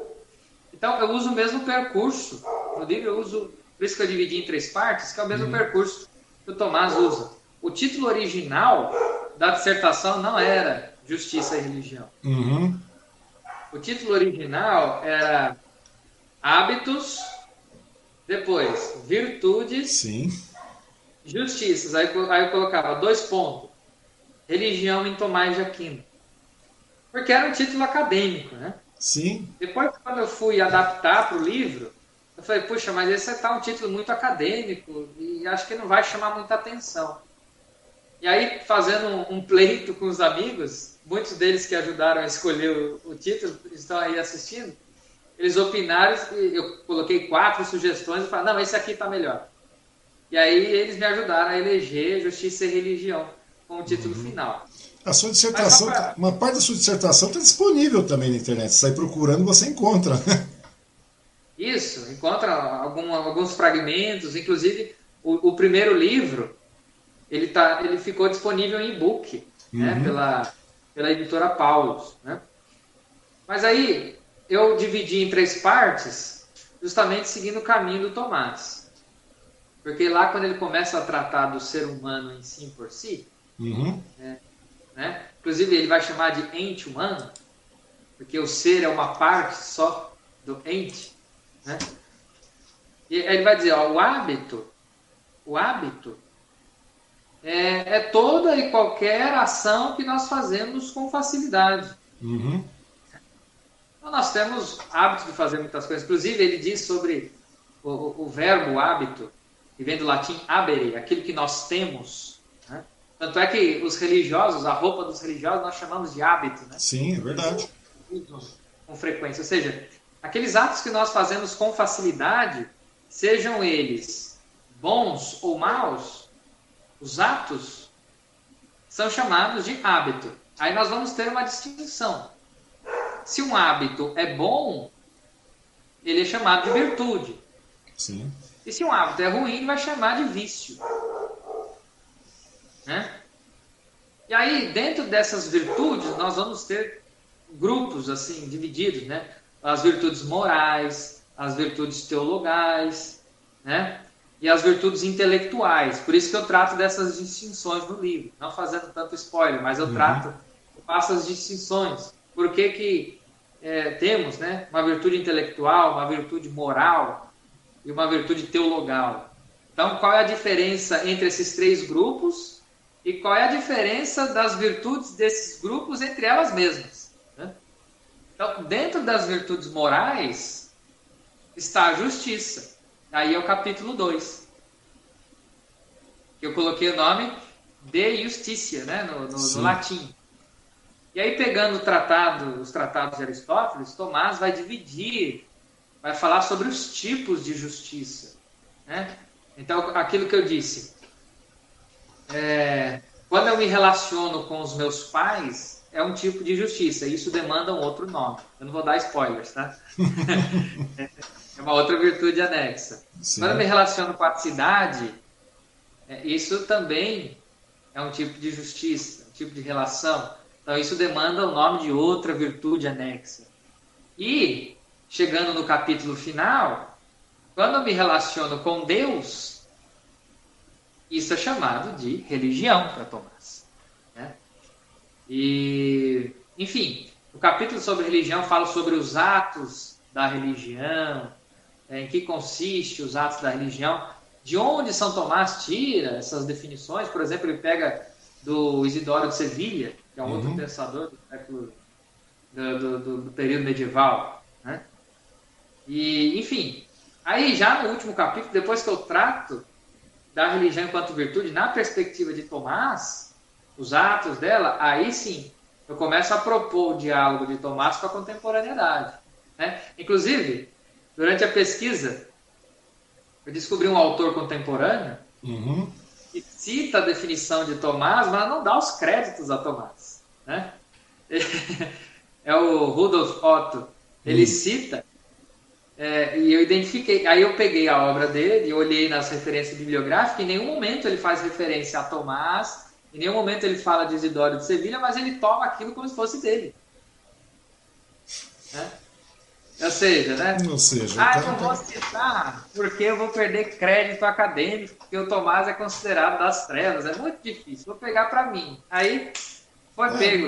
Então, eu uso o mesmo percurso. No livro, eu uso, por isso que eu dividi em três partes, que é o mesmo uhum. percurso que o Tomás usa. O título original da dissertação não era Justiça e Religião. Uhum. O título original era Hábitos, depois Virtudes, Sim. Justiças. Aí, aí eu colocava dois pontos. Religião em Tomás de Aquino. Porque era um título acadêmico, né? Sim. Depois, quando eu fui adaptar para o livro, eu falei, puxa, mas esse está um título muito acadêmico e acho que não vai chamar muita atenção. E aí, fazendo um, pleito com os amigos, muitos deles que ajudaram a escolher o, o título estão aí assistindo, eles opinaram, eu coloquei quatro sugestões e falei, não, esse aqui está melhor. E aí eles me ajudaram a eleger Justiça e Religião como título uhum. final. A sua dissertação, pra... uma parte da sua dissertação está disponível também na internet. Você sai procurando, você encontra. Isso, encontra algum, alguns fragmentos, inclusive o, o, primeiro livro, ele, tá, ele ficou disponível em e-book, né, uhum. né, pela, pela editora Paulus. Né? Mas aí eu dividi em três partes, justamente seguindo o caminho do Tomás. Porque lá quando ele começa a tratar do ser humano em si por si, uhum. né, né? Inclusive, ele vai chamar de ente humano, porque o ser é uma parte só do ente. Né? E ele vai dizer: ó, o hábito, o hábito é, é, toda e qualquer ação que nós fazemos com facilidade. Uhum. Então, nós temos hábito de fazer muitas coisas. Inclusive, ele diz sobre o, o, o verbo hábito, que vem do latim habere, aquilo que nós temos tanto é que os religiosos, a roupa dos religiosos, nós chamamos de hábito, né? Sim, é verdade. Com frequência. Ou seja, aqueles atos que nós fazemos com facilidade, sejam eles bons ou maus, os atos são chamados de hábito. Aí nós vamos ter uma distinção. Se um hábito é bom, ele é chamado de virtude. Sim. E se um hábito é ruim, ele vai chamar de vício. Né? E aí, dentro dessas virtudes, nós vamos ter grupos assim divididos, né? As virtudes morais, as virtudes teologais, né? E as virtudes intelectuais. Por isso que eu trato dessas distinções no livro, não fazendo tanto spoiler, mas eu uhum. trato, eu faço as distinções. Por que que é, temos, né? Uma virtude intelectual, uma virtude moral e uma virtude teologal. Então, qual é a diferença entre esses três grupos? e qual é a diferença das virtudes desses grupos entre elas mesmas. Né? Então, dentro das virtudes morais está a justiça. Aí é o capítulo 2. Que eu coloquei o nome de Justicia, né? no, no, no latim. E aí, pegando o tratado, os tratados de Aristóteles, Tomás vai dividir, vai falar sobre os tipos de justiça. Né? Então, aquilo que eu disse, é, quando eu me relaciono com os meus pais, é um tipo de justiça. Isso demanda um outro nome. Eu não vou dar spoilers, tá? é uma outra virtude anexa. Sim. Quando eu me relaciono com a cidade, é, isso também é um tipo de justiça, um tipo de relação. Então, isso demanda o nome de outra virtude anexa. E, chegando no capítulo final, quando eu me relaciono com Deus, isso é chamado de religião para Tomás. Né? E, enfim, o capítulo sobre religião fala sobre os atos da religião, é, em que consiste os atos da religião, de onde São Tomás tira essas definições. Por exemplo, ele pega do Isidoro de Sevilha, que é um uhum. outro pensador do século do, do, do período medieval. Né? E, enfim, aí já no último capítulo, depois que eu trato da religião enquanto virtude, na perspectiva de Tomás, os atos dela, aí sim, eu começo a propor o diálogo de Tomás com a contemporaneidade. Né? Inclusive, durante a pesquisa, eu descobri um autor contemporâneo uhum. que cita a definição de Tomás, mas não dá os créditos a Tomás. Né? É o Rudolf Otto. Ele uhum. cita é, e eu identifiquei, aí eu peguei a obra dele, olhei nas referências bibliográficas, em nenhum momento ele faz referência a Tomás, em nenhum momento ele fala de Isidoro de Sevilha, mas ele toma aquilo como se fosse dele. Né? Ou seja, né? Ou seja, ah, eu não vou citar porque eu vou perder crédito acadêmico, porque o Tomás é considerado das trevas. É muito difícil. Vou pegar para mim. Aí foi é, pego.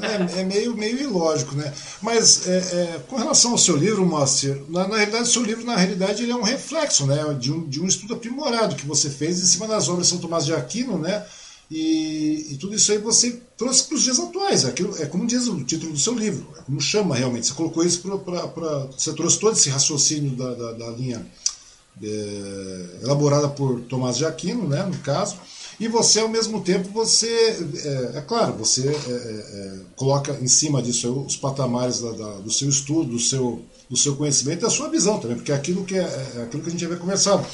É, é, meio, meio ilógico, né? Mas é, é, com relação ao seu livro, Moacir, na, na realidade, o seu livro, na realidade, ele é um reflexo né, de, um, de um estudo aprimorado que você fez em cima das obras de São Tomás de Aquino, né? E, e tudo isso aí você trouxe para os dias atuais. Aquilo, é como diz o título do seu livro, é como chama realmente. Você colocou isso para. Você trouxe todo esse raciocínio da, da, da linha é, elaborada por Tomás de Aquino, né, no caso e você ao mesmo tempo você é, é claro você é, é, é coloca em cima disso os patamares da, da, do seu estudo do seu do seu conhecimento e da sua visão também porque é aquilo que é, é aquilo que a gente havia conversado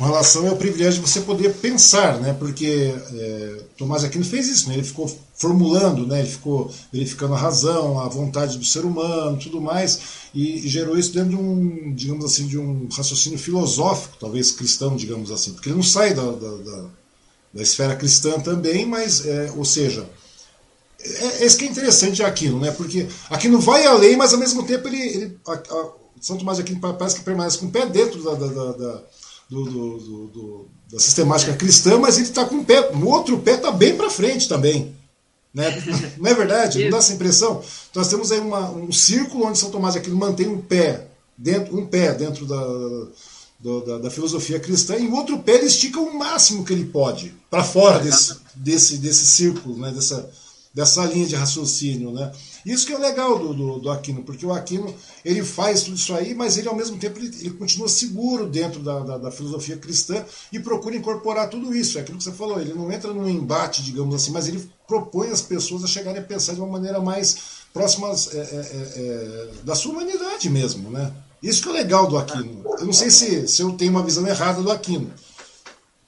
com relação ao privilégio de você poder pensar né? Porque é, Tomás Aquino fez isso né? Ele ficou formulando né? Ele ficou verificando a razão a vontade do ser humano tudo mais e, e gerou isso dentro de um digamos assim de um raciocínio filosófico talvez cristão digamos assim. Porque ele não sai da, da, da da esfera cristã também, mas, é, ou seja, é, é isso que é interessante de Aquino, né? porque Aquino vai além, mas ao mesmo tempo ele, ele a, a, São Tomás de Aquino parece que permanece com o pé dentro da, da, do, do, do, da sistemática cristã, mas ele está com o pé, no outro pé está bem para frente também. Né? Não é verdade? Não dá essa impressão? Nós temos aí uma, um círculo onde São Tomás de Aquino mantém um pé dentro, um pé dentro da, da, da, filosofia cristã, e o outro pé ele estica o máximo que ele pode para fora desse, desse, desse círculo, né? dessa, dessa linha de raciocínio. Né? Isso que é legal do, do, do, Aquino, porque o Aquino ele faz tudo isso aí, mas ele ao mesmo tempo ele, ele continua seguro dentro da, da, da, filosofia cristã e procura incorporar tudo isso. É aquilo que você falou, ele não entra num embate, digamos assim, mas ele propõe as pessoas a chegarem a pensar de uma maneira mais próxima é, é, é, é da sua humanidade mesmo, né? Isso que é legal do Aquino. Eu não sei se, se eu tenho uma visão errada do Aquino.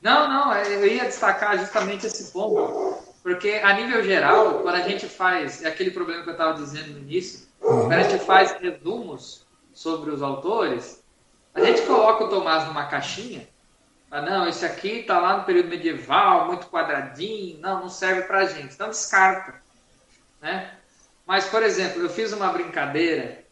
Não, não, é, eu ia destacar justamente esse ponto. Porque, a nível geral, quando a gente faz, é aquele problema que eu estava dizendo no início, quando a gente faz resumos sobre os autores, a gente coloca o Tomás numa caixinha, ah, não, esse aqui está lá no período medieval, muito quadradinho, não, não serve para a gente, então descarta. Né? Mas, por exemplo, eu fiz uma brincadeira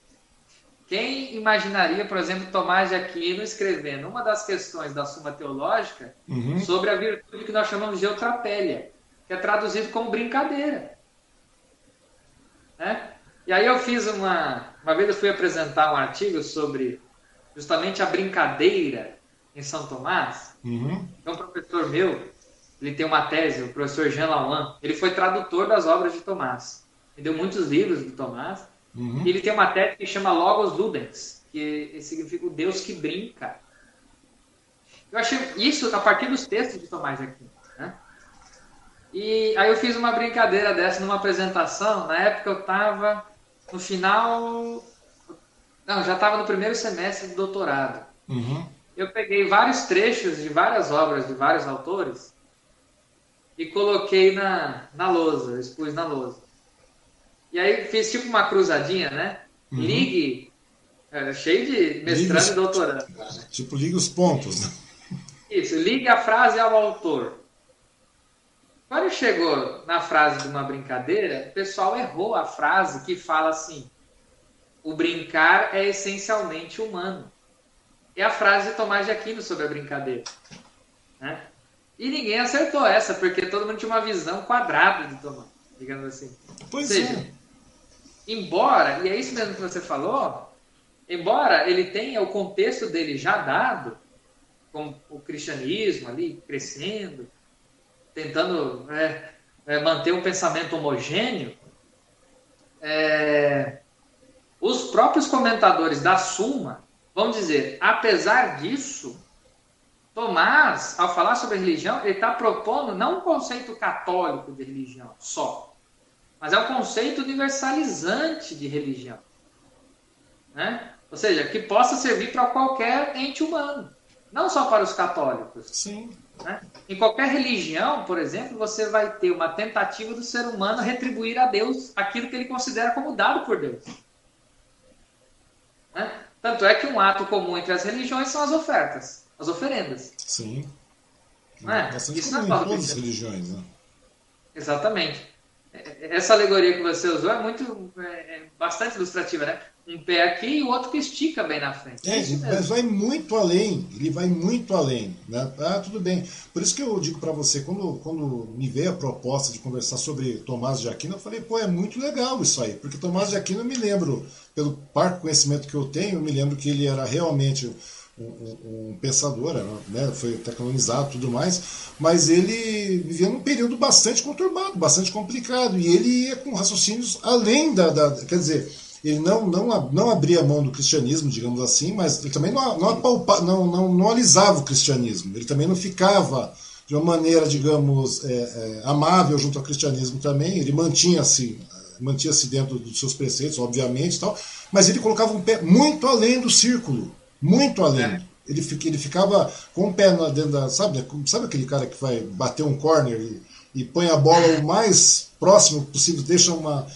quem imaginaria, por exemplo, Tomás de Aquino escrevendo uma das questões da Suma Teológica uhum. sobre a virtude que nós chamamos de eutrapélia, que é traduzido como brincadeira. Né? E aí eu fiz uma... Uma vez eu fui apresentar um artigo sobre justamente a brincadeira em São Tomás. Uhum. É um professor meu, ele tem uma tese, o professor Jean Lauan, ele foi tradutor das obras de Tomás. Ele deu muitos livros de Tomás. Uhum. Ele tem uma tese que chama Logos Ludens, que significa o Deus que brinca. Eu achei isso a partir dos textos de Tomás aqui. E aí eu fiz uma brincadeira dessa numa apresentação. Na época eu estava no final. Não, já estava no primeiro semestre do doutorado. Uhum. Eu peguei vários trechos de várias obras de vários autores e coloquei na, na lousa, expus na lousa. E aí fiz tipo uma cruzadinha, né? Uhum. Ligue, é, cheio de mestrando ligue, e doutorando. Né? Tipo, ligue os pontos, né? Isso, ligue a frase ao autor. Quando chegou na frase de uma brincadeira, o pessoal errou a frase que fala assim: o brincar é essencialmente humano. É a frase de Tomás de Aquino sobre a brincadeira. Né? E ninguém acertou essa, porque todo mundo tinha uma visão quadrada de Tomás, digamos assim. Pois Ou seja, é embora, e é isso mesmo que você falou, embora ele tenha o contexto dele já dado, com o cristianismo ali crescendo, tentando é, é, manter um pensamento homogêneo, é, os próprios comentadores da Suma vão dizer, apesar disso, Tomás, ao falar sobre religião, ele está propondo não um conceito católico de religião só, mas é um conceito universalizante de religião. Né? Ou seja, que possa servir para qualquer ente humano, não só para os católicos. Sim. Né? Em qualquer religião, por exemplo, você vai ter uma tentativa do ser humano retribuir a Deus aquilo que ele considera como dado por Deus. Né? Tanto é que um ato comum entre as religiões são as ofertas, as oferendas. Sim. Não é? Bastante Isso comum em todas as religiões, né? Exatamente. essa alegoria que você usou é muito, é, é bastante ilustrativa, né? Um pé aqui e o outro que estica bem na frente. É, mas vai muito além, ele vai muito além. Né? Ah, tudo bem. Por isso que eu digo para você, quando, quando me veio a proposta de conversar sobre Tomás de Aquino, eu falei, pô, é muito legal isso aí, porque Tomás de Aquino, eu me lembro, pelo parco conhecimento que eu tenho, eu me lembro que ele era realmente um, um, pensador, né? foi até canonizado e tudo mais, mas ele vivia num período bastante conturbado, bastante complicado, e ele ia com raciocínios além da. da quer dizer, ele não, não, não abria mão do cristianismo, digamos assim, mas ele também não, não, apalpa, não, não, não alisava o cristianismo, ele também não ficava de uma maneira, digamos, é, é, amável junto ao cristianismo também, ele mantinha-se mantinha-se dentro dos seus preceitos, obviamente, tal, mas ele colocava um pé muito além do círculo, muito além. É. Ele, ele ficava com o pé dentro da. Sabe, né, sabe aquele cara que vai bater um corner e, e põe a bola o mais próximo possível, deixa uma.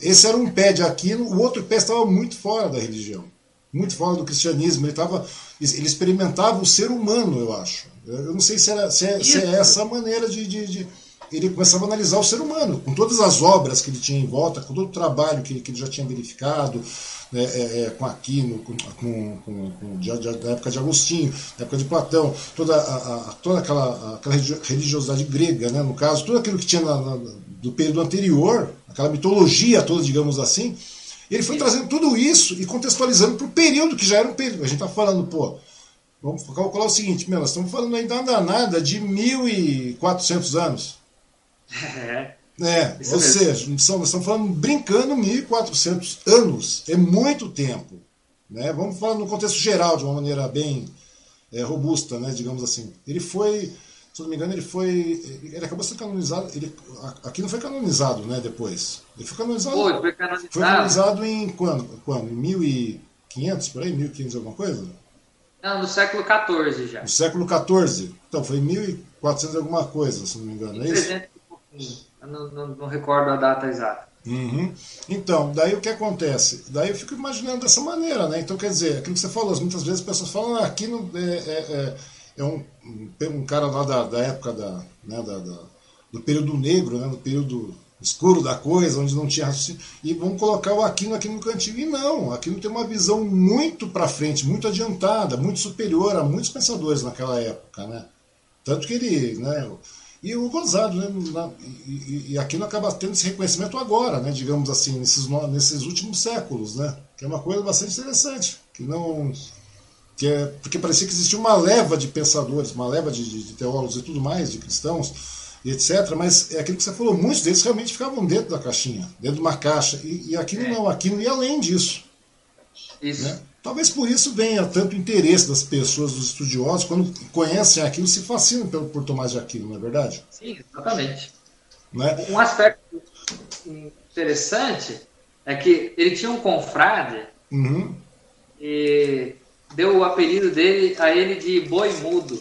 Esse era um pé de Aquino, o outro pé estava muito fora da religião, muito fora do cristianismo. Ele, estava, ele experimentava o ser humano, eu acho. Eu não sei se, era, se, é, se é essa a maneira de, de, de, Ele começava a analisar o ser humano, com todas as obras que ele tinha em volta, com todo o trabalho que, que ele já tinha verificado, né, é, é, com Aquino, com, com, com, com de, da época de Agostinho, da época de Platão, toda, a, a, toda aquela, aquela religiosidade grega, né, no caso, tudo aquilo que tinha na, na, do período anterior, aquela mitologia toda, digamos assim, ele foi trazendo tudo isso e contextualizando para o período que já era um período. A gente está falando, pô, vamos calcular o seguinte, meu, nós estamos falando ainda nada de 1.400 anos. É. É, Isso ou mesmo. seja, nós estamos falando brincando 1.400 anos, é muito tempo. Né? Vamos falar no contexto geral, de uma maneira bem é, robusta, né, digamos assim. Ele foi, se não me engano, ele foi. Ele acabou sendo canonizado. Ele, aqui não foi canonizado né, depois. Ele foi canonizado. Foi, foi canonizado. Foi canonizado em quando? quando? Em 1500, por aí? 1500 alguma coisa? Não, no século XIV já. No século XIV. Então, foi 1400 alguma coisa, se não me engano, é isso? Eu não, não, não recordo a data exata. Uhum. Então, daí o que acontece? Daí eu fico imaginando dessa maneira, né? Então, quer dizer, aquilo que você falou, muitas vezes as pessoas falam, ah, aqui no, é, é, é, um, um cara lá da, da época da, né, da, da, do período negro, né, do período escuro da coisa, onde não tinha raciocínio, e vamos colocar o Aquino aqui no cantinho. E não, Aquino tem uma visão muito para frente, muito adiantada, muito superior a muitos pensadores naquela época, né? Tanto que ele, né, e o gozado, né? E, e, aqui não acaba tendo esse reconhecimento agora, né? Digamos assim, nesses, nesses últimos séculos, né? Que é uma coisa bastante interessante. Que não. Que é, porque parecia que existia uma leva de pensadores, uma leva de, de, de teólogos e tudo mais, de cristãos, e etc. Mas é aquilo que você falou, muitos deles realmente ficavam dentro da caixinha, dentro de uma caixa. E, e aqui é. não, aqui não ia além disso. Isso. Né? Talvez por isso venha tanto interesse das pessoas, dos estudiosos, quando conhecem aquilo, se fascinam por, por Tomás de Aquino, não é verdade? Sim, exatamente. Né? Um aspecto interessante é que ele tinha um confrade uhum. e deu o apelido dele a ele de boi mudo.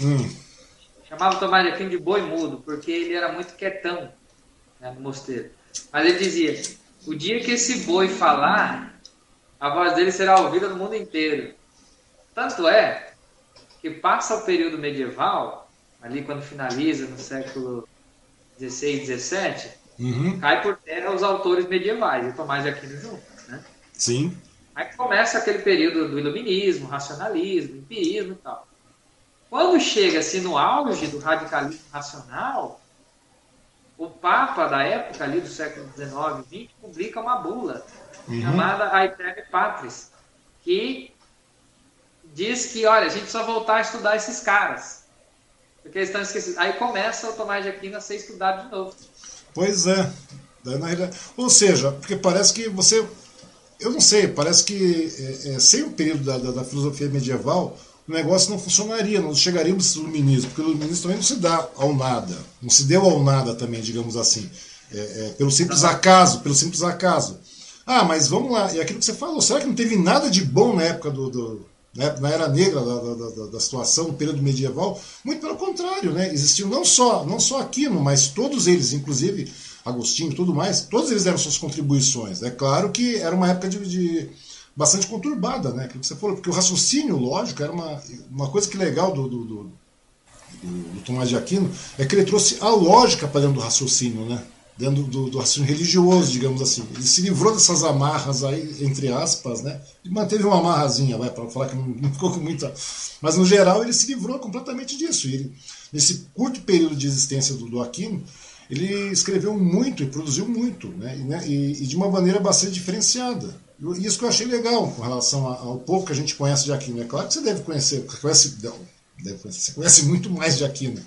Hum. Chamava Tomás de Aquino de boi mudo, porque ele era muito quietão né, no mosteiro. Mas ele dizia: o dia que esse boi falar, a voz dele será ouvida no mundo inteiro. Tanto é que passa o período medieval, ali quando finaliza no século XVI e XVII, uhum. cai por terra os autores medievais, e Tomás de Aquino junto. Né? Sim. Aí começa aquele período do iluminismo, racionalismo, empirismo e tal. Quando chega-se no auge do radicalismo racional, o Papa da época ali do século XIX e XX publica uma bula uhum. chamada Aeterne Patris, que diz que, olha, a gente precisa voltar a estudar esses caras. Porque eles estão esquecidos. Aí começa o Tomás de Aquino a ser estudado de novo. Pois é. Ou seja, porque parece que você. Eu não sei, parece que é, é, sem o período da, da, da, filosofia medieval, o negócio não funcionaria, não chegaríamos ao iluminismo, porque o iluminismo também não se dá ao nada, não se deu ao nada também, digamos assim, é, é pelo simples acaso, pelo simples acaso. Ah, mas vamos lá, e aquilo que você falou, será que não teve nada de bom na época do, do na era negra da, da, da, situação, no período medieval? Muito pelo contrário, né? Existiam não só, não só Aquino, mas todos eles, inclusive Agostinho e tudo mais, todos eles deram suas contribuições. É claro que era uma época de, de bastante conturbada, né? Que você falou, porque o raciocínio lógico era uma, uma coisa que legal do, do, do, do Tomás de Aquino é que ele trouxe a lógica para dentro do raciocínio, né? dentro do, do raciocínio religioso, digamos assim. Ele se livrou dessas amarras aí, entre aspas, né? E manteve uma amarrazinha, vai, para falar que não, não, ficou com muita. Mas no geral ele se livrou completamente disso. Ele, nesse curto período de existência do, do Aquino, ele escreveu muito e produziu muito, né? E, né? e, e de uma maneira bastante diferenciada. Isso que eu achei legal com relação ao pouco que a gente conhece de Aquino. É claro que você deve conhecer, conhece, deve conhecer, você conhece muito mais de Aquino.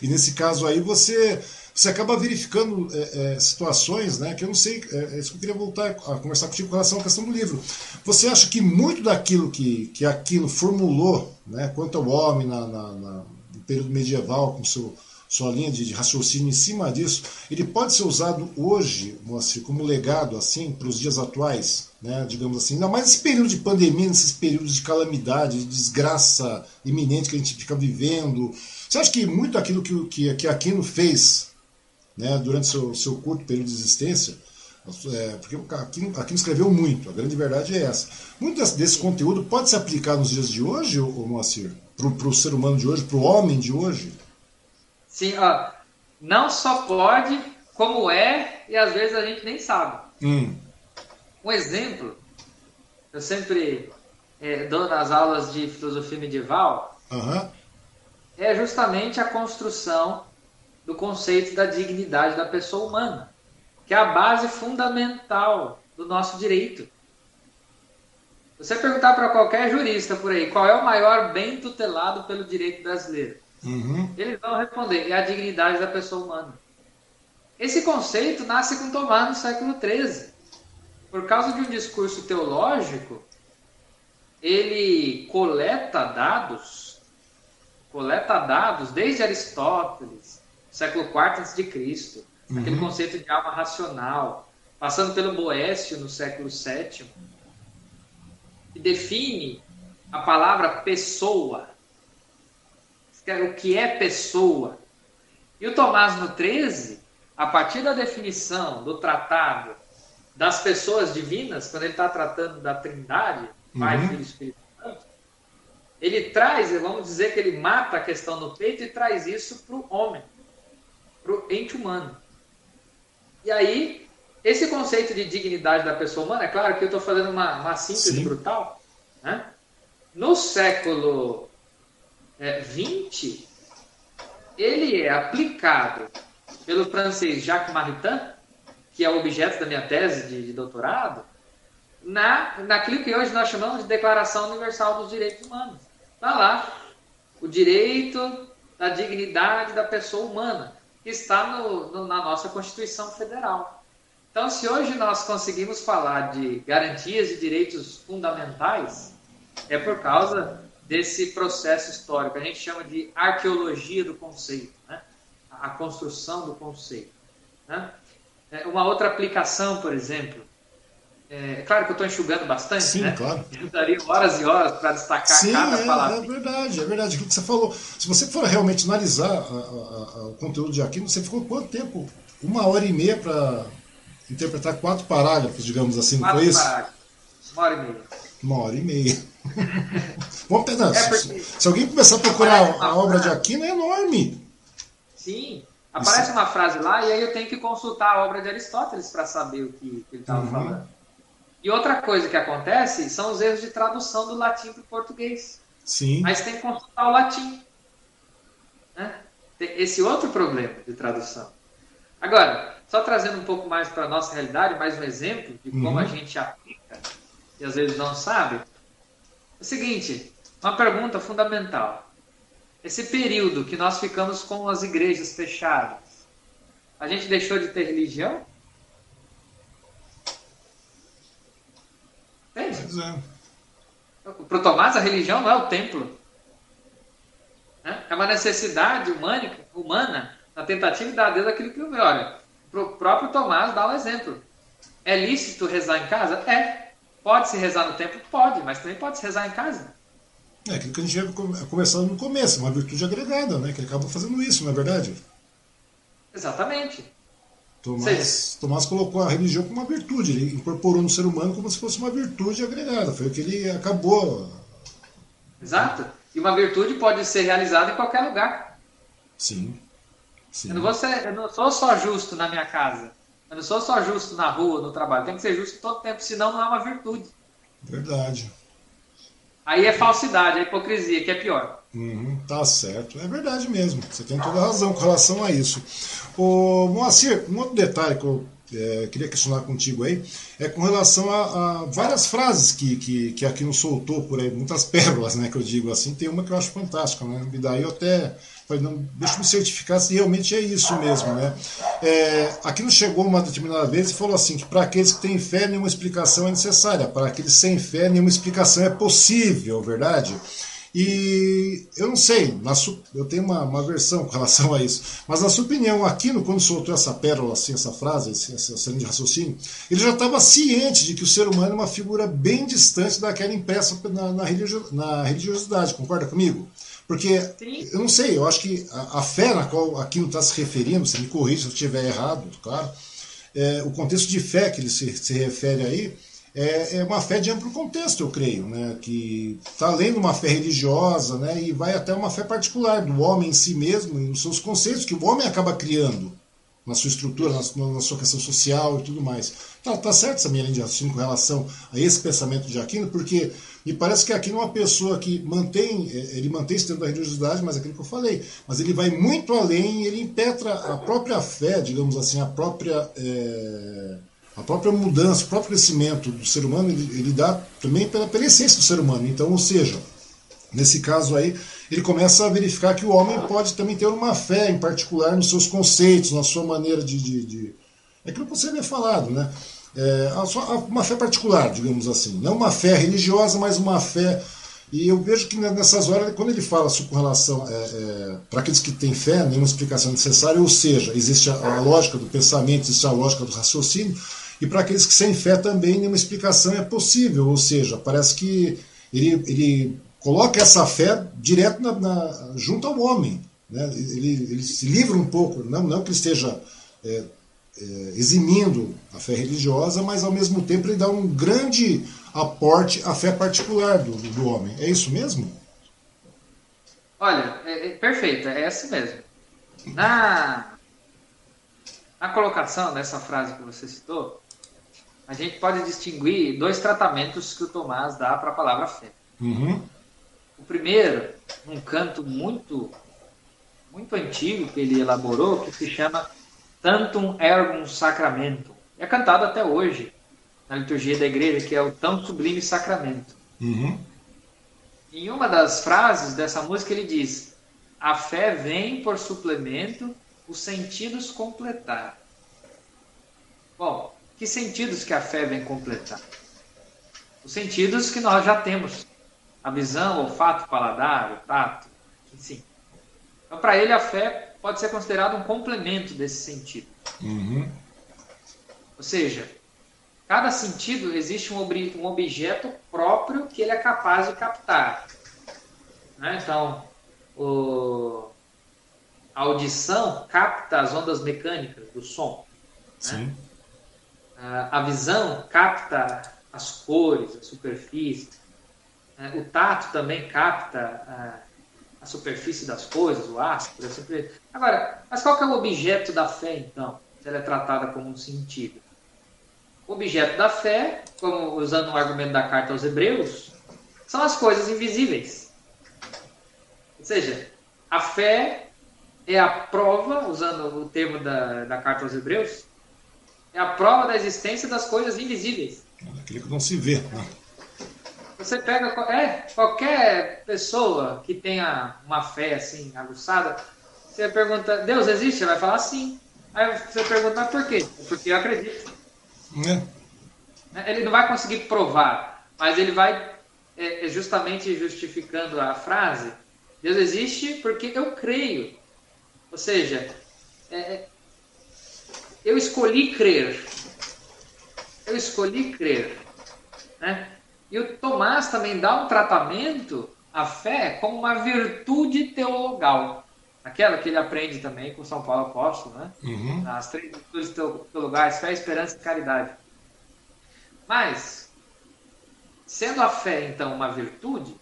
E nesse caso aí você você acaba verificando é, é, situações né, que eu não sei, é, é, isso que eu queria voltar a conversar contigo com relação à questão do livro. Você acha que muito daquilo que, que aquilo formulou, né, quanto ao homem na, na, na no período medieval, com seu, sua linha de, de, raciocínio em cima disso, ele pode ser usado hoje, Moacir, como legado assim para os dias atuais, né, digamos assim, ainda mais nesse período de pandemia, nesses períodos de calamidade, de desgraça iminente que a gente fica vivendo. Você acha que muito aquilo que, que, que Aquino fez né, durante seu, seu curto período de existência, é, porque Aquino, Aquino escreveu muito, a grande verdade é essa. Muito desse, desse conteúdo pode se aplicar nos dias de hoje, Moacir? Para o ser humano de hoje, para o homem de hoje? Sim, ó, não só pode, como é, e às vezes a gente nem sabe. Hum. Um exemplo, eu sempre é, dou nas aulas de filosofia medieval, uhum. é justamente a construção do conceito da dignidade da pessoa humana, que é a base fundamental do nosso direito. Você perguntar para qualquer jurista por aí qual é o maior bem tutelado pelo direito brasileiro, uhum. eles vão responder: é a dignidade da pessoa humana. Esse conceito nasce com Tomás no século XIII. Por causa de um discurso teológico, ele coleta dados, coleta dados desde Aristóteles, século IV a.C., uhum. aquele conceito de alma racional, passando pelo Boécio no século VII, que define a palavra pessoa, o que é pessoa. E o Tomás no 13, a partir da definição do tratado das pessoas divinas, quando ele está tratando da trindade, Pai, uhum. Filho e Espírito Santo, ele traz, vamos dizer que ele mata a questão no peito e traz isso para o homem para o ente humano. E aí, esse conceito de dignidade da pessoa humana, é claro que eu estou fazendo uma, uma síntese Sim. brutal, né? no século É, ele é aplicado pelo francês Jacques Maritain, que é o objeto da minha tese de, de doutorado, na, naquilo que hoje nós chamamos de Declaração Universal dos Direitos Humanos. Está lá o direito da dignidade da pessoa humana que está no, no, na nossa Constituição Federal. Então, se hoje nós conseguimos falar de garantias e direitos fundamentais, é por causa desse processo histórico. A gente chama de arqueologia do conceito, né? a construção do conceito. Né? É, uma outra aplicação, por exemplo, é, é, claro que eu estou enxugando bastante, Sim, né? claro. Eu daria horas e horas para destacar Sim, cada é, palavra. É verdade, é verdade. Aquilo que você falou. Se você for realmente analisar a, a, a, o conteúdo de Aquino, você ficou quanto tempo? Uma hora e meia para interpretar quatro parágrafos, digamos assim, não foi isso? Parágrafos. Uma hora e meia. Uma hora e meia. Vamos pegar. É porque... se, alguém começar a procurar a obra de Aquino, é enorme. Sim. Aparece isso. uma frase lá e aí eu tenho que consultar a obra de Aristóteles para saber o que, ele estava uhum. falando. E outra coisa que acontece são os erros de tradução do latim para o português. Sim. Mas tem que consultar o latim. Né? Esse outro problema de tradução. Agora, só trazendo um pouco mais para a nossa realidade, mais um exemplo de como uhum. a gente aplica e às vezes não sabe. O seguinte, uma pergunta fundamental. Esse período que nós ficamos com as igrejas fechadas, a gente deixou de ter religião? Entende? É. Para o Tomás, a religião não é o templo. Né? É uma necessidade humana, humana na tentativa de dar a Deus aquilo que eu vejo. Olha, o próprio Tomás dá um exemplo. É lícito rezar em casa? É. Pode-se rezar no templo? Pode, mas também pode-se rezar em casa. É aquilo que a gente ia começando no começo, uma virtude agregada, né? Que ele acaba fazendo isso, não é verdade? Exatamente. Tomás, Tomás colocou a religião como uma virtude, ele incorporou no ser humano como se fosse uma virtude agregada, foi o que ele acabou. Exato. E uma virtude pode ser realizada em qualquer lugar. Sim. Eu não, vou ser, eu não sou só justo na minha casa. Eu não sou só justo na rua, no trabalho. Tem que ser justo todo tempo, senão não é uma virtude. Verdade. Aí é falsidade, é hipocrisia, que é pior. Uhum, tá certo. É verdade mesmo. Você tem toda a razão com relação a isso. O Moacir, um outro detalhe que eu é, queria questionar contigo aí é com relação a, a várias frases que, que, que aqui não soltou por aí, muitas pérolas, né, que eu digo assim. Tem uma que eu acho fantástica, né? E daí eu até falei, não, deixa eu me certificar se realmente é isso mesmo, né? É, aqui chegou uma determinada vez e falou assim que para aqueles que têm fé nenhuma explicação é necessária, para aqueles sem fé nenhuma explicação é possível, verdade? E eu não sei, na, eu tenho uma, uma versão com relação a isso, mas na sua opinião, Aquino, quando soltou essa pérola, assim, essa frase, essa, linha de raciocínio, ele já estava ciente de que o ser humano é uma figura bem distante daquela impressa na, na, religio, na religiosidade, concorda comigo? Porque, eu não sei, eu acho que a, a fé na qual Aquino está se referindo, você me corrija se eu estiver errado, claro, é, o contexto de fé que ele se, se refere aí, é, é uma fé de amplo contexto, eu creio, né? que está além de uma fé religiosa né? e vai até uma fé particular do homem em si mesmo e nos seus conceitos que o homem acaba criando na sua estrutura, na, sua questão social e tudo mais. Tá, tá certo essa minha linha de raciocínio com relação a esse pensamento de Aquino, porque me parece que Aquino é uma pessoa que mantém, é, ele mantém esse tempo da religiosidade, mas é aquilo que eu falei, mas ele vai muito além, ele impetra a própria fé, digamos assim, a própria... É a própria mudança, o próprio crescimento do ser humano, ele, ele dá também pela, pela essência do ser humano. Então, ou seja, nesse caso aí, ele começa a verificar que o homem pode também ter uma fé em particular nos seus conceitos, na sua maneira de. de, de... É aquilo que você havia falado, né? É, uma fé particular, digamos assim. Não uma fé religiosa, mas uma fé. E eu vejo que nessas horas, quando ele fala com relação. É, é, para aqueles que têm fé, nenhuma explicação necessária, ou seja, existe a, a lógica do pensamento, existe a lógica do raciocínio, e para aqueles que sem fé também nenhuma explicação é possível, ou seja, parece que ele, ele coloca essa fé direto na, na, junto ao homem. Né? Ele, ele, se livra um pouco, não, não que ele esteja é, é, eximindo a fé religiosa, mas ao mesmo tempo ele dá um grande aporte à fé particular do, do homem. É isso mesmo? Olha, é, é perfeito, é essa mesmo. Na, na colocação dessa frase que você citou, a gente pode distinguir dois tratamentos que o Tomás dá para a palavra fé. Uhum. O primeiro, um canto muito, muito antigo que ele elaborou, que se chama Tantum Ergum Sacramento. É cantado até hoje na liturgia da igreja, que é o tão sublime sacramento. Uhum. Em uma das frases dessa música ele diz: A fé vem por suplemento os sentidos completar. Bom, que sentidos que a fé vem completar? Os sentidos que nós já temos. A visão, o olfato, o paladar, o tato, enfim. Então, para ele, a fé pode ser considerada um complemento desse sentido. Uhum. Ou seja, cada sentido existe um, ob um objeto próprio que ele é capaz de captar. Né? Então, o... a audição capta as ondas mecânicas do som. Né? Sim. Né? a visão capta as cores, a superfície. Né? O tato também capta a superfície das coisas, o áspero. Sempre... Agora, mas qual que é o objeto da fé, então, se ela é tratada como um sentido? O objeto da fé, como usando o argumento da carta aos Hebreus, são as coisas invisíveis. Ou seja, a fé é a prova, usando o termo da, da carta aos Hebreus, é a prova da existência das coisas invisíveis. Aquilo que não se vê. Né? Você pega é, qualquer pessoa que tenha uma fé assim, aguçada, você pergunta, Deus existe? Você vai falar sim. Aí você pergunta, mas por quê? Porque eu acredito. É. Ele não vai conseguir provar, mas ele vai é, é justamente justificando a frase: Deus existe porque eu creio. Ou seja, é, é eu escolhi crer. Eu escolhi crer. Né? E o Tomás também dá um tratamento à fé como uma virtude teologal. Aquela que ele aprende também com São Paulo Apóstolo, né? Uhum. As três virtudes teologais, fé, esperança e caridade. Mas, sendo a fé, então, uma virtude,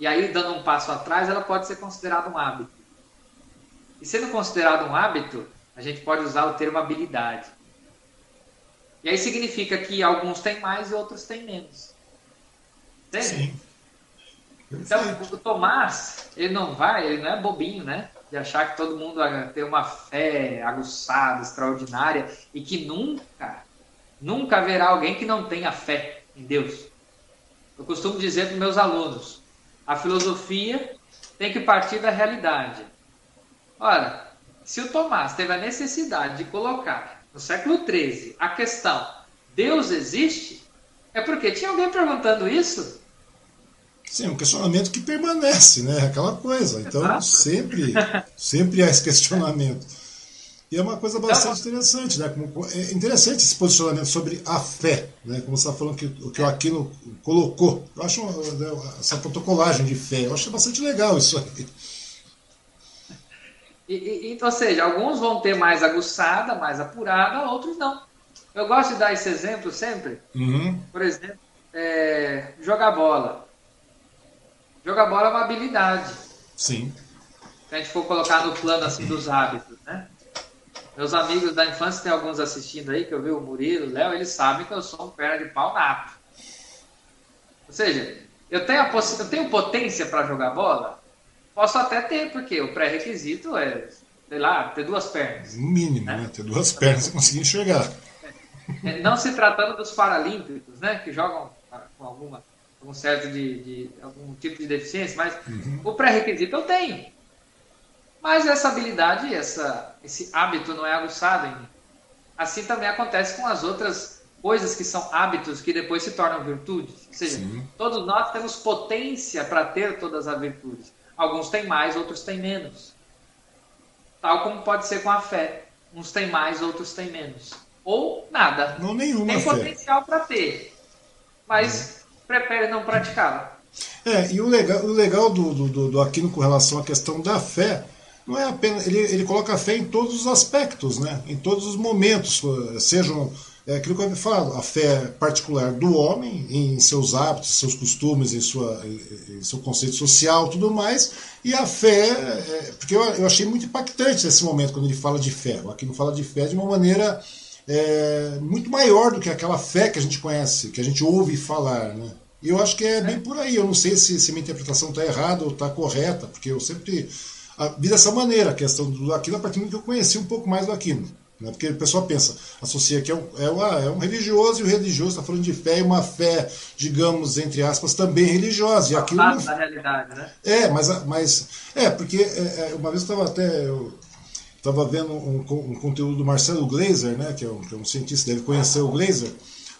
e aí, dando um passo atrás, ela pode ser considerada um hábito. E sendo considerado um hábito, a gente pode usar o termo habilidade. E aí significa que alguns têm mais e outros têm menos. Entende? Sim. Então, o Tomás, ele não vai, ele não é bobinho, né? De achar que todo mundo tem uma fé aguçada, extraordinária, e que nunca, nunca haverá alguém que não tenha fé em Deus. Eu costumo dizer para meus alunos, a filosofia tem que partir da realidade. Ora, se o Tomás teve a necessidade de colocar no século XIII a questão Deus existe, é porque tinha alguém perguntando isso? Sim, é um questionamento que permanece, né? Aquela coisa. Então, Exato. sempre, sempre há esse questionamento. E é uma coisa bastante então, interessante, né? É interessante esse posicionamento sobre a fé, né? Como você está falando que o que o Aquino colocou. Eu acho né, essa protocolagem de fé, eu acho bastante legal isso aí. E, e, ou seja, alguns vão ter mais aguçada, mais apurada, outros não. Eu gosto de dar esse exemplo sempre. Uhum. Por exemplo, é, jogar bola. Jogar bola é uma habilidade. Sim. Se a gente for colocar no plano assim dos hábitos, né? Meus amigos da infância, tem alguns assistindo aí, que eu vi o Murilo, o Léo, eles sabem que eu sou um perna de pau nato. Ou seja, eu tenho, a eu tenho potência para jogar bola? Posso até ter, porque o pré-requisito é, sei lá, ter duas pernas. No mínimo, né? né? Ter duas pernas e conseguir enxergar. É, não se tratando dos paralímpicos, né? Que jogam com alguma algum certo de, de, algum tipo de deficiência, mas uhum. o pré-requisito eu tenho. Mas essa habilidade, essa, esse hábito não é aguçado em mim. Assim também acontece com as outras coisas que são hábitos que depois se tornam virtudes. Ou seja, Sim. todos nós temos potência para ter todas as virtudes. Alguns têm mais, outros têm menos. Tal como pode ser com a fé. Uns têm mais, outros têm menos. Ou nada. Não nenhuma Tem fé. potencial para ter, mas é. prefere não praticá-la. É, e o legal, o legal do, do, do Aquino com relação à questão da fé não é apenas. Ele, ele coloca a fé em todos os aspectos, né? em todos os momentos, sejam. É aquilo que eu falo, a fé particular do homem, em seus hábitos, seus costumes, em, sua, em seu conceito social, tudo mais, e a fé, é, porque eu, eu achei muito impactante nesse momento quando ele fala de fé. O Aquino fala de fé de uma maneira é, muito maior do que aquela fé que a gente conhece, que a gente ouve falar. Né? E eu acho que é bem por aí. Eu não sei se, se minha interpretação está errada ou está correta, porque eu sempre vi dessa maneira a questão do Aquino a partir do que eu conheci um pouco mais do Aquino. Né? Porque o pessoal pensa, associa que é um, é, uma, é um religioso e o religioso está falando de fé e uma fé, digamos, entre aspas, também religiosa. E aquilo não... da realidade, né? É, mas, mas é, porque é, é uma vez eu estava até. Eu, estava vendo um, um, conteúdo do Marcelo Glazer, né, que é um, que é um cientista, deve conhecer o Glazer.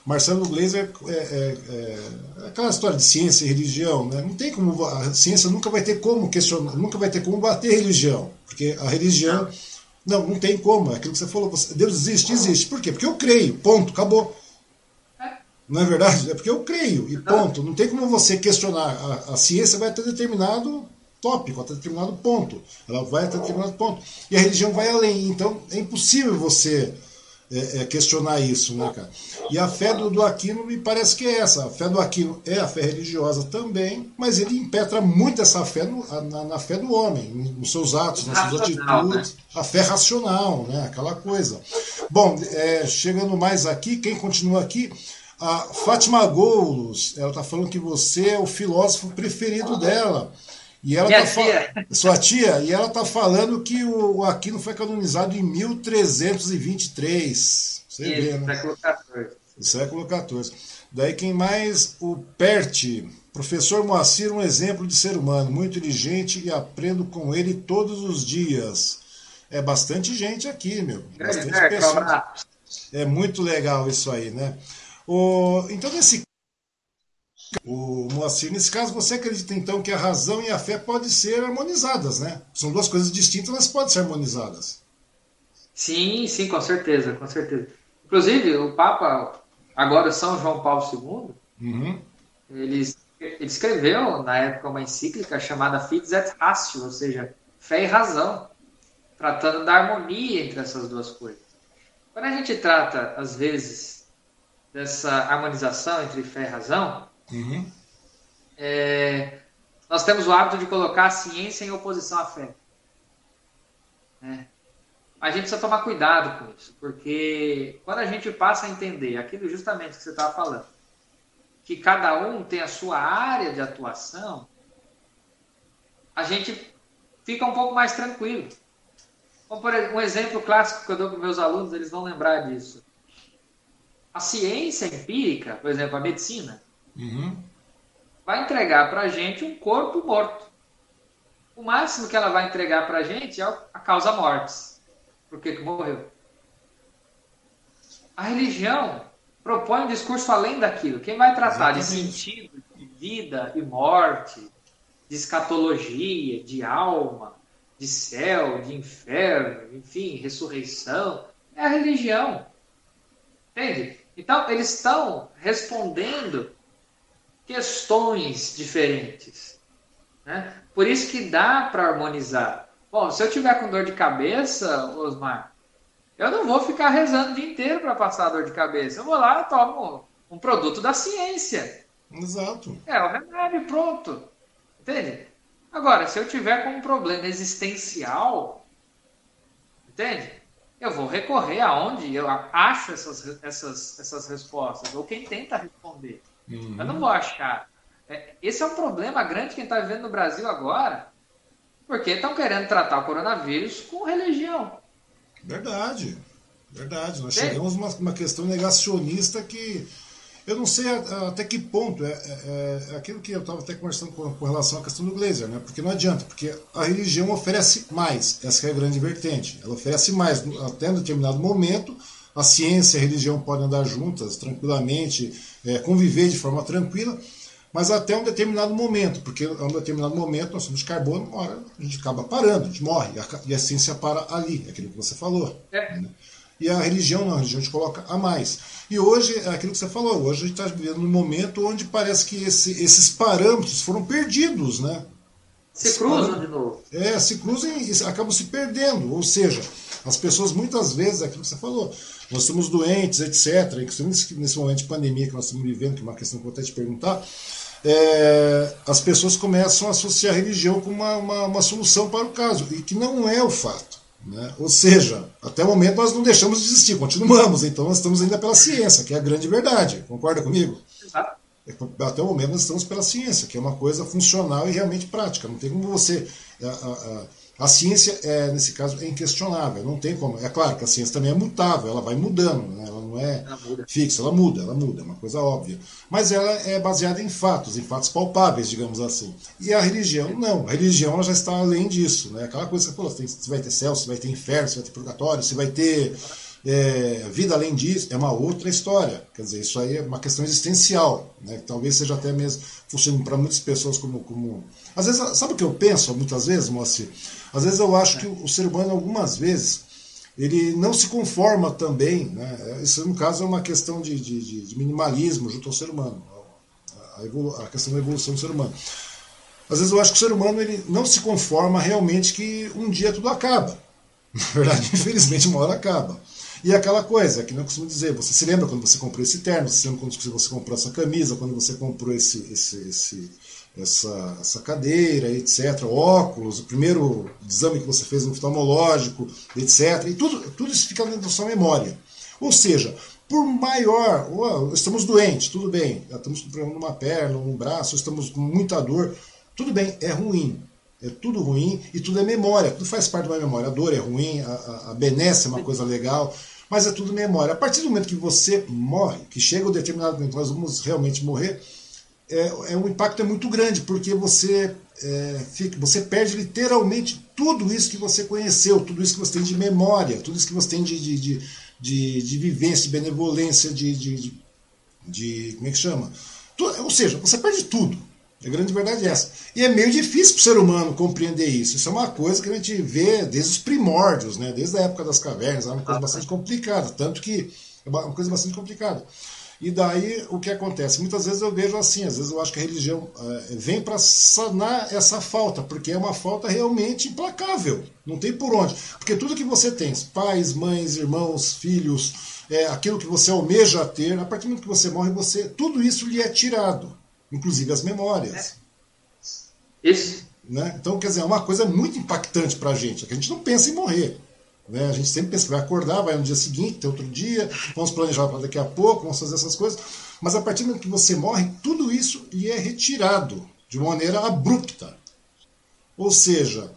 Marcelo Glazer é, é, é, aquela história de ciência e religião, né? Não tem como a ciência nunca vai ter como questionar, nunca vai ter como bater religião, porque a religião não, não tem como. É aquilo que você falou, Deus existe, existe. Por quê? Porque eu creio. Ponto, acabou. Não é verdade? É porque eu creio e ponto. Não tem como você questionar. A, a ciência vai ter determinado tópico, até determinado ponto. Ela vai até determinado ponto. E a religião vai além. Então é impossível você é, é, questionar isso, né, cara? E a fé do, do Aquino me parece que é essa. A fé do Aquino é a fé religiosa também, mas ele impetra muito essa fé no, na, na, fé do homem, nos seus atos, nas suas atitudes, né? a fé racional, né? Aquela coisa. Bom, é, chegando mais aqui, quem continua aqui? A Fátima Goulos, ela está falando que você é o filósofo preferido dela. E ela Minha tá tia. Sua tia, e ela está falando que o Aquino foi canonizado em 1323. Você Isso, vê, né? Século XIV. Século XIV. Daí quem mais? O Perti. Professor Moacir, um exemplo de ser humano, muito inteligente e aprendo com ele todos os dias. É bastante gente aqui, meu. Bastante é, pessoas. É muito legal isso aí, né? O, então, nesse o Moacir, nesse caso, você acredita então que a razão e a fé podem ser harmonizadas, né? São duas coisas distintas, mas podem ser harmonizadas. Sim, sim, com certeza, com certeza. Inclusive, o Papa, agora São João Paulo II, uhum. ele, ele escreveu na época uma encíclica chamada Fides et Ratio, ou seja, fé e razão, tratando da harmonia entre essas duas coisas. Quando a gente trata, às vezes, dessa harmonização entre fé e razão, Uhum. É, nós temos o hábito de colocar a ciência em oposição à fé. Né? A gente precisa tomar cuidado com isso, porque quando a gente passa a entender aquilo justamente que você estava falando, que cada um tem a sua área de atuação, a gente fica um pouco mais tranquilo. Um exemplo clássico que eu dou para meus alunos, eles vão lembrar disso. A ciência empírica, por exemplo, a medicina, uhum. vai entregar para a gente um corpo morto. O máximo que ela vai entregar para a gente é a causa mortes. Por que, que morreu? A religião propõe um discurso além daquilo. Quem vai tratar Exatamente. de sentido, de vida e morte, de escatologia, de alma, de céu, de inferno, enfim, ressurreição, é a religião. Entende? Então, eles estão respondendo questões diferentes. Né? Por isso que dá para harmonizar. Bom, se eu tiver com dor de cabeça, Osmar, eu não vou ficar rezando o dia inteiro para passar dor de cabeça. Eu vou lá e tomo um produto da ciência. Exato. É o remédio pronto. Entende? Agora, se eu tiver com um problema existencial, entende? Eu vou recorrer aonde eu acho essas, essas, essas respostas, ou quem tenta responder. Uhum. Eu não vou achar. É, esse é um problema grande que está vivendo no Brasil agora, porque estão querendo tratar o coronavírus com religião. Verdade, verdade. Nós chegamos a uma, uma questão negacionista que eu não sei até que ponto é, é, é aquilo que eu estava até conversando com, com, relação à questão do Glazer, né? Porque não adianta, porque a religião oferece mais, essa é a grande vertente. Ela oferece mais, até em determinado momento, a ciência e a religião podem andar juntas tranquilamente, é, conviver de forma tranquila, mas até um determinado momento, porque a um determinado momento nós somos carbono, hora a gente acaba parando, a gente morre, e a, ciência para ali, é aquilo que você falou. É. Né? E a religião não, a religião gente coloca a mais. E hoje, é aquilo que você falou, hoje a gente está vivendo num momento onde parece que esse, esses parâmetros foram perdidos, né? Se cruzam de novo. É, se cruzam e acabam se perdendo. Ou seja, as pessoas muitas vezes, é aquilo que você falou, nós estamos doentes, etc. E nesse momento de pandemia que nós estamos vivendo, que é uma questão que eu vou até te perguntar, é, as pessoas começam a associar a religião como uma, uma, uma solução para o caso, e que não é o fato. Né? Ou seja, até o momento nós não deixamos de existir, continuamos, então nós estamos ainda pela ciência, que é a grande verdade. Concorda comigo? Exato. Até o momento nós estamos pela ciência, que é uma coisa funcional e realmente prática. Não tem como você. A, a, a ciência, é, nesse caso, é inquestionável, não tem como. É claro que a ciência também é mutável, ela vai mudando, né? ela não é ela fixa, ela muda, ela muda, é uma coisa óbvia. Mas ela é baseada em fatos, em fatos palpáveis, digamos assim. E a religião, não. A religião ela já está além disso. Né? Aquela coisa que você falou, você vai ter céu, você vai ter inferno, você vai ter purgatório, você vai ter é, vida além disso, é uma outra história. Quer dizer, isso aí é uma questão existencial. Né? Talvez seja até mesmo, funcione para muitas pessoas como, como. Às vezes, sabe o que eu penso muitas vezes, Moacir? Às vezes eu acho que o ser humano, algumas vezes, ele não se conforma também, né? isso no caso é uma questão de, de, de minimalismo junto ao ser humano, a, a, questão da evolução do ser humano. Às vezes eu acho que o ser humano ele não se conforma realmente que um dia tudo acaba. Na verdade, infelizmente, uma hora acaba. E aquela coisa, que não costumo dizer, você se lembra quando você comprou esse terno, você se lembra quando você comprou essa camisa, quando você comprou esse, esse, esse essa, essa cadeira, etc., óculos, o primeiro exame que você fez no oftalmológico, etc., e tudo, tudo isso fica dentro da sua memória. Ou seja, por maior, estamos doentes, tudo bem, estamos com problema numa perna, num braço, estamos com muita dor, tudo bem, é ruim. É tudo ruim e tudo é memória, tudo faz parte uma memória. A dor é ruim, a, a, a benesse é uma coisa legal, mas é tudo memória. A partir do momento que você morre, que chega o determinado momento, nós vamos realmente morrer, é, é, o impacto é muito grande, porque você, é, fica, você perde literalmente tudo isso que você conheceu, tudo isso que você tem de memória, tudo isso que você tem de, de, de, de, de vivência, de benevolência, de, de, de, Como é que chama? ou seja, você perde tudo. A grande verdade é essa. E é meio difícil para o ser humano compreender isso. Isso é uma coisa que a gente vê desde os primórdios, né? desde a época das cavernas, é uma coisa bastante complicada. Tanto que é uma coisa bastante complicada. E daí o que acontece? Muitas vezes eu vejo assim, às vezes eu acho que a religião é, vem para sanar essa falta, porque é uma falta realmente implacável. Não tem por onde. Porque tudo que você tem, pais, mães, irmãos, filhos, é, aquilo que você almeja ter, a partir do momento que você morre, você tudo isso lhe é tirado, inclusive as memórias. É. Isso. Né? Então, quer dizer, é uma coisa muito impactante para a gente, é que a gente não pensa em morrer. Né? A gente sempre pensa vai acordar, vai no dia seguinte, tem outro dia, vamos planejar para daqui a pouco, vamos fazer essas coisas. Mas a partir do momento que você morre, tudo isso lhe é retirado de maneira abrupta. Ou seja,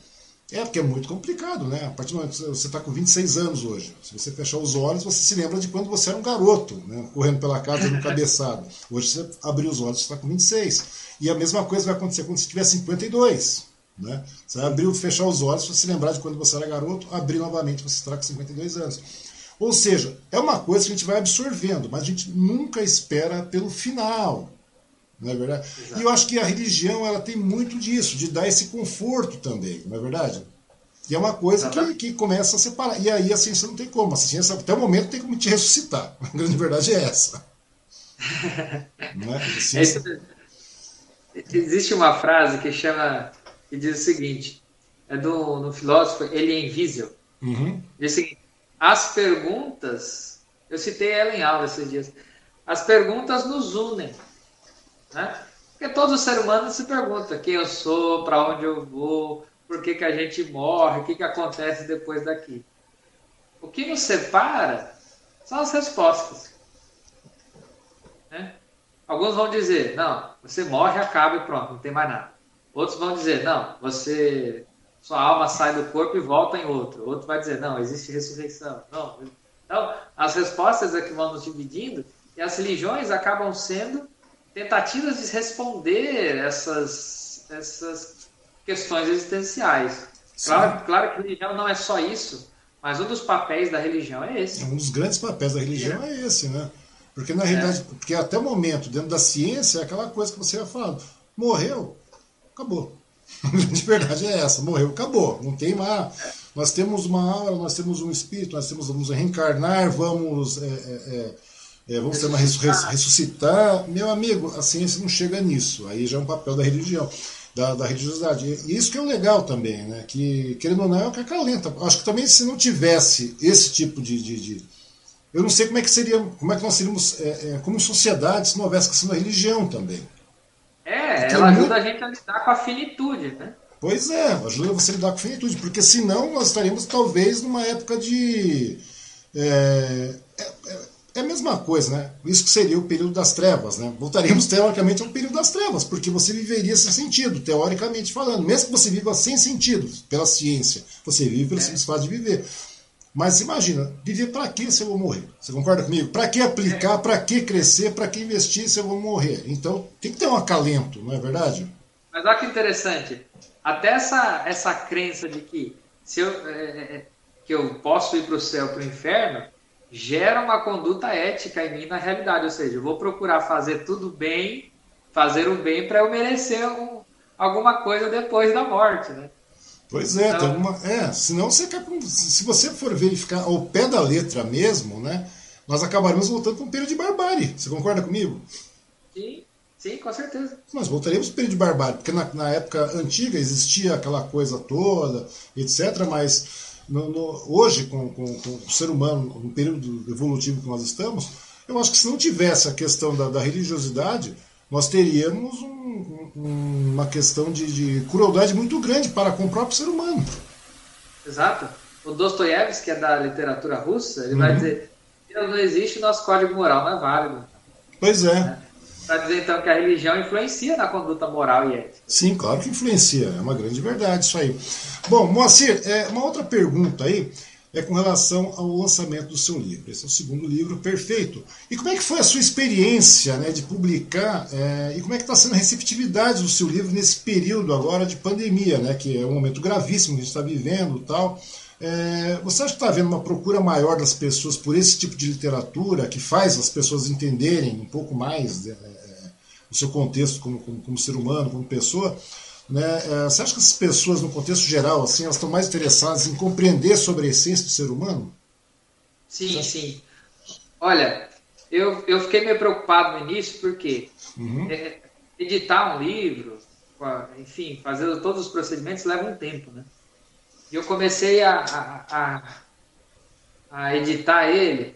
é porque é muito complicado, né? A partir do momento que você está com 26 anos hoje, se você fechar os olhos, você se lembra de quando você era um garoto, né? correndo pela casa no cabeçado. Hoje você abriu os olhos, você está com 26. E a mesma coisa vai acontecer quando você tiver 52. Né? Você vai abrir, fechar os olhos, se lembrar de quando você era garoto, abrir novamente, você estará com 52 anos. Ou seja, é uma coisa que a gente vai absorvendo, mas a gente nunca espera pelo final. Não é verdade? Exato. E eu acho que a religião ela tem muito disso, de dar esse conforto também, não é verdade? E é uma coisa que, que começa a separar. E aí a ciência não tem como. A ciência, até o momento, tem como te ressuscitar. A grande verdade é essa. não é? Ciência... Existe uma frase que chama. Que diz o seguinte: é do no filósofo Elie Wiesel. Uhum. Diz o seguinte: as perguntas. Eu citei ela em aula esses dias. As perguntas nos unem. Né? Porque todo ser humano se pergunta quem eu sou, para onde eu vou, por que, que a gente morre, o que, que acontece depois daqui. O que nos separa são as respostas. Né? Alguns vão dizer, não, você morre, acaba e pronto, não tem mais nada. Outros vão dizer, não, você sua alma sai do corpo e volta em outro. Outro vai dizer, não, existe ressurreição. Não. Então, as respostas é que vão nos dividindo e as religiões acabam sendo tentativas de responder essas, essas questões existenciais. Claro, claro que religião não é só isso, mas um dos papéis da religião é esse. Um dos grandes papéis da religião é, é esse, né? Porque na realidade, é. porque até o momento, dentro da ciência, é aquela coisa que você ia falando. Morreu, acabou. De verdade é essa, morreu, acabou. Não tem mais. Nós temos uma alma, nós temos um espírito, nós temos, vamos reencarnar, vamos. É, é, é é, vamos ter uma ressuscitar. ressuscitar. Meu amigo, a ciência não chega nisso. Aí já é um papel da religião, da, da religiosidade. E isso que é o legal também, né? Que, querendo ou não, é o que acalenta. Acho que também se não tivesse esse tipo de, de, de. eu não sei como é que seria, como é que nós seríamos é, é, como sociedade se não houvesse questão da religião também. É, ela ajuda muito... a gente a lidar com a finitude, né? Pois é, ajuda você a lidar com a finitude, porque senão nós estaríamos talvez numa época de. É, é, é é a mesma coisa, né? Isso que seria o período das trevas, né? Voltaríamos teoricamente ao período das trevas, porque você viveria sem sentido, teoricamente falando. Mesmo que você viva sem sentido, pela ciência, você vive pelo é. simples fato de viver. Mas imagina, viver para que se eu vou morrer? Você concorda comigo? Para que aplicar, para que crescer, para que investir se eu vou morrer? Então tem que ter um acalento, não é verdade? Mas olha que interessante. Até essa, essa crença de que, se eu, é, é, é que eu posso ir para o céu, para o inferno, gera uma conduta ética em mim na realidade. Ou seja, eu vou procurar fazer tudo bem, fazer o bem para eu merecer um, alguma coisa depois da morte, né? Pois é, então, uma, é, senão você se você for verificar ao pé da letra mesmo, né, nós acabaremos voltando para um período de barbárie. Você concorda comigo? Sim, sim, com certeza. Nós voltaremos para um período de barbárie, porque na, na época antiga existia aquela coisa toda, etc., mas no, no, hoje, com, com, com, o ser humano, no período evolutivo que nós estamos, eu acho que se não tivesse a questão da, da religiosidade, nós teríamos um, um, uma questão de, de, crueldade muito grande para com o próprio ser humano. Exato. O Dostoiévski, que é da literatura russa, ele uhum. vai dizer: não existe, nosso código moral não é válido. Pois é. é. Para dizer então que a religião influencia na conduta moral e ética. Sim, claro que influencia, é uma grande verdade isso aí. Bom, Moacir, é, uma outra pergunta aí é com relação ao lançamento do seu livro. Esse é o segundo livro, perfeito. E como é que foi a sua experiência né, de publicar é, e como é que está sendo a receptividade do seu livro nesse período agora de pandemia, né, que é um momento gravíssimo que a gente está vivendo tal. É, você acha que está havendo uma procura maior das pessoas por esse tipo de literatura que faz as pessoas entenderem um pouco mais é, o seu contexto como, como, como, ser humano, como pessoa? Né? É, você acha que as pessoas, no contexto geral, assim, elas estão mais interessadas em compreender sobre a essência do ser humano? Sim, sim. Olha, eu, eu fiquei meio preocupado no início porque uhum. é, editar um livro, enfim, fazer todos os procedimentos leva um tempo, né? E eu comecei a, a, a, a editar ele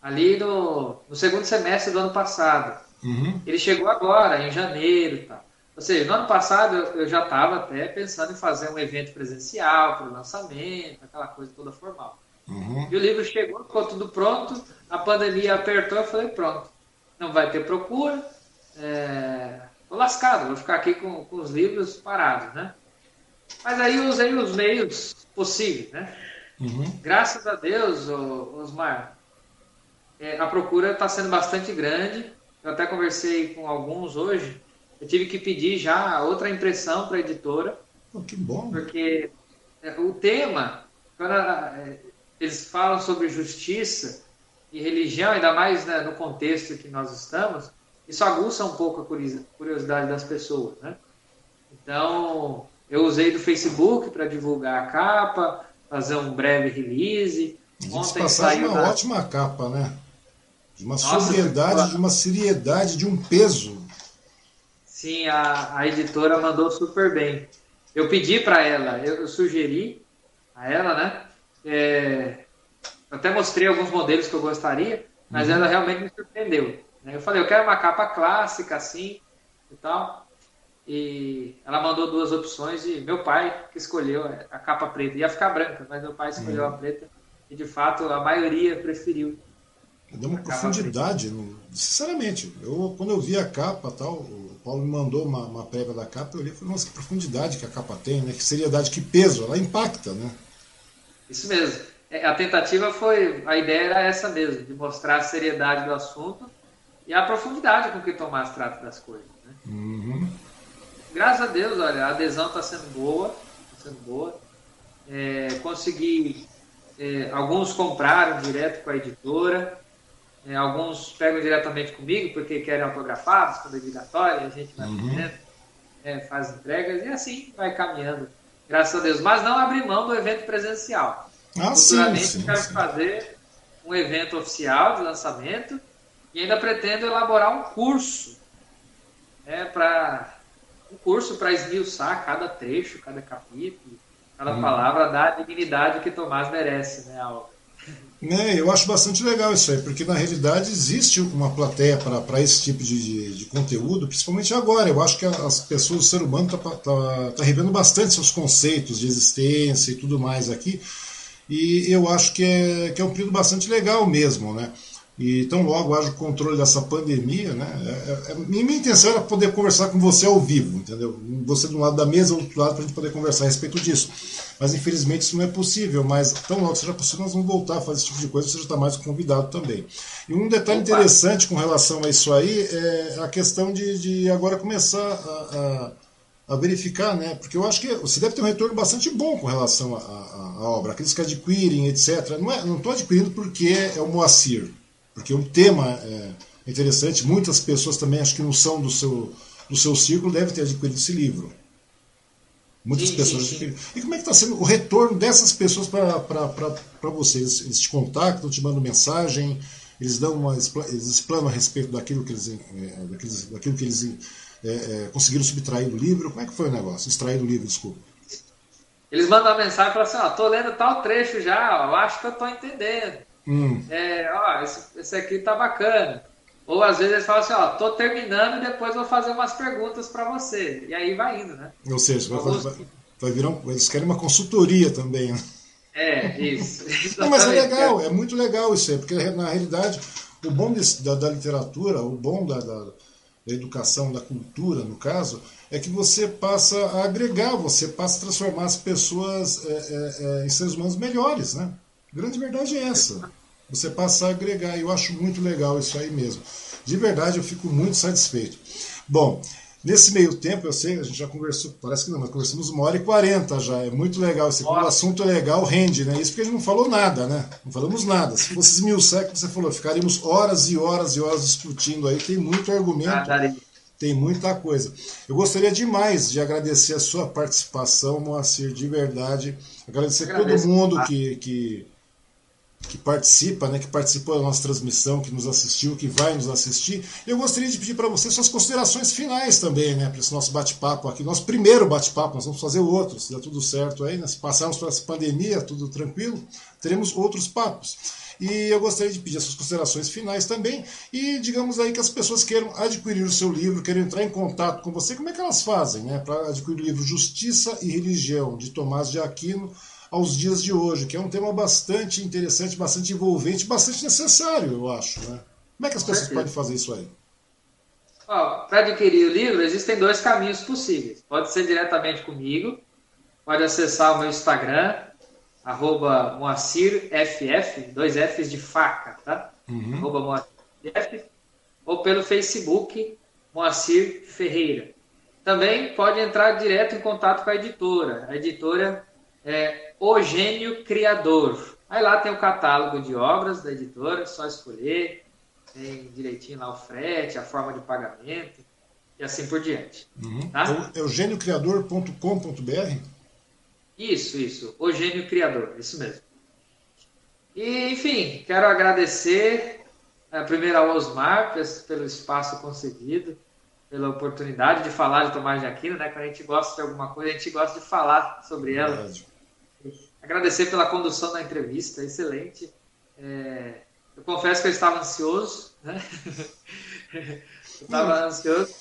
ali no, no, segundo semestre do ano passado. Uhum. Ele chegou agora, em janeiro e tal. Ou seja, no ano passado eu já estava até pensando em fazer um evento presencial para o lançamento, aquela coisa toda formal. Uhum. E o livro chegou, ficou tudo pronto, a pandemia apertou, eu falei, pronto, não vai ter procura, é... tô lascado, vou ficar aqui com, com os livros parados, né? Mas aí eu usei os meios possíveis, né? Uhum. Graças a Deus, Osmar, é, a procura está sendo bastante grande. Eu até conversei com alguns hoje. Eu tive que pedir já outra impressão para a editora. Oh, que bom. Porque é, o tema, quando é, eles falam sobre justiça e religião, ainda mais né, no contexto que nós estamos, isso aguça um pouco a curiosidade das pessoas, né? Então, eu usei do Facebook para divulgar a capa, fazer um breve release. Ontem saiu uma da... ótima capa, né? De uma Nossa, sobriedade, de uma seriedade, de um peso. Sim, a, a editora mandou super bem. Eu pedi para ela, eu, eu, sugeri a ela, né? É, até mostrei alguns modelos que eu gostaria, mas uhum. ela realmente me surpreendeu. Né? Eu falei, eu quero uma capa clássica assim e tal. E ela mandou duas opções e meu pai que escolheu a capa preta. Ia ficar branca, mas meu pai escolheu uhum. a preta e de fato a maioria preferiu. Deu uma profundidade, no... sinceramente. Eu, quando eu vi a capa tal, o Paulo me mandou uma, uma prévia da capa, eu olhei e falei, nossa, que profundidade que a capa tem, né? Que seriedade, que peso, ela impacta, né? Isso mesmo. É, a tentativa foi, a ideia era essa mesmo, de mostrar a seriedade do assunto e a profundidade com que Tomás trata das coisas. Né? Uhum graças a Deus, olha, a adesão está sendo boa, tá sendo boa. É, consegui, é, alguns compraram direto com a editora, é, alguns pegam diretamente comigo porque querem autografados, quando é obrigatório, a gente vai uhum. é, faz entregas e assim vai caminhando, graças a Deus. Mas não abrir mão do evento presencial. Ah, Futuramente sim, sim, quero sim. fazer um evento oficial de lançamento e ainda pretendo elaborar um curso é, para um curso para esmiuçar cada trecho, cada capítulo, cada hum. palavra, dar a dignidade que Tomás merece, né, ao... É, eu acho bastante legal isso aí, porque na realidade existe uma plateia para esse tipo de, de, de, conteúdo, principalmente agora. Eu acho que as pessoas, o ser humano está tá, tá revendo bastante seus conceitos de existência e tudo mais aqui, e eu acho que é, que é um período bastante legal mesmo, né? E tão logo haja o controle dessa pandemia, né? É, é, minha intenção era poder conversar com você ao vivo, entendeu? Você de um lado da mesa, outro lado, para a gente poder conversar a respeito disso. Mas infelizmente isso não é possível. Mas tão logo seja possível, nós vamos voltar a fazer esse tipo de coisa, você já está mais convidado também. E um detalhe Opa. interessante com relação a isso aí é a questão de, de agora começar a, a, a, verificar, né? Porque eu acho que você deve ter um retorno bastante bom com relação à obra. Aqueles que adquirem, etc. Não estou é, adquirindo porque é o Moacir porque o tema é interessante. Muitas pessoas também, acho que não são do seu, do seu círculo, devem ter adquirido esse livro. Muitas sim, pessoas. Sim, sim. E como é que está sendo o retorno dessas pessoas para vocês? Eles te contactam, te mandam mensagem, eles dão uma, eles explanam a respeito daquilo que eles, é, daqueles, daquilo que eles é, é, conseguiram subtrair do livro. Como é que foi o negócio? Extrair do livro, desculpa. Eles mandam uma mensagem e falam assim, ó, tô lendo tal trecho já, ó, eu acho que eu tô entendendo. Hum. É, ó, esse, esse aqui tá bacana. Ou às vezes eles falam assim, ó, tô terminando e depois vou fazer umas perguntas para você. E aí vai indo, né? Ou seja, vai, vai, vai virar um, eles querem uma consultoria também, né? É, isso. Não, mas é legal, é muito legal isso aí, porque na realidade o bom desse, da, da, literatura, o bom da, da, da, educação, da cultura, no caso, é que você passa a agregar, você passa a transformar as pessoas é, é, é, em seres humanos melhores, né? A grande verdade é essa. Você passar a agregar. Eu acho muito legal isso aí mesmo. De verdade, eu fico muito satisfeito. Bom, nesse meio tempo, eu sei, a gente já conversou, parece que não, mas conversamos uma hora e quarenta já. É muito legal. Esse o assunto é legal, rende, né? Isso porque a gente não falou nada, né? Não falamos nada. Se fosse mil séculos, você falou, ficaríamos horas e horas e horas discutindo aí. Tem muito argumento. Ah, tem muita coisa. Eu gostaria demais de agradecer a sua participação, Moacir, de verdade. Agradecer a todo mundo que, que que participa, né, que participou da nossa transmissão, que nos assistiu, que vai nos assistir. Eu gostaria de pedir para você suas considerações finais também, né, para esse nosso bate-papo aqui, nosso primeiro bate-papo. Nós vamos fazer outros, se der tudo certo aí, né, se passarmos por essa pandemia, tudo tranquilo, teremos outros papos. E eu gostaria de pedir as suas considerações finais também. E digamos aí que as pessoas queiram adquirir o seu livro, queiram entrar em contato com você, como é que elas fazem, né? Para adquirir o livro Justiça e Religião, de Tomás de Aquino, aos dias de hoje, que é um tema bastante interessante, bastante envolvente, bastante necessário, eu acho, né? Como é que as pessoas podem fazer isso aí? Para adquirir o livro, existem dois caminhos possíveis. Pode ser diretamente comigo, pode acessar o meu Instagram, arroba MoacirFF, dois Fs de faca, tá? Uhum. Arroba MoacirFF, ou pelo Facebook, Moacir Ferreira. Também pode entrar direto em contato com a editora. A editora é O Gênio Criador. Aí lá tem o catálogo de obras da editora, só escolher, tem direitinho lá o frete, a forma de pagamento e assim por diante. Uhum. Tá? É eugêniocriador.com.br? Isso, isso. O Gênio Criador, isso mesmo. E, enfim, quero agradecer a primeira ao Osmar pelo espaço concedido, pela oportunidade de falar de Tomás de Aquino, né? Quando a gente gosta de alguma coisa, a gente gosta de falar sobre ela. Verdade. Agradecer pela condução da entrevista, excelente. É, eu confesso que eu estava ansioso, né? eu estava ansioso,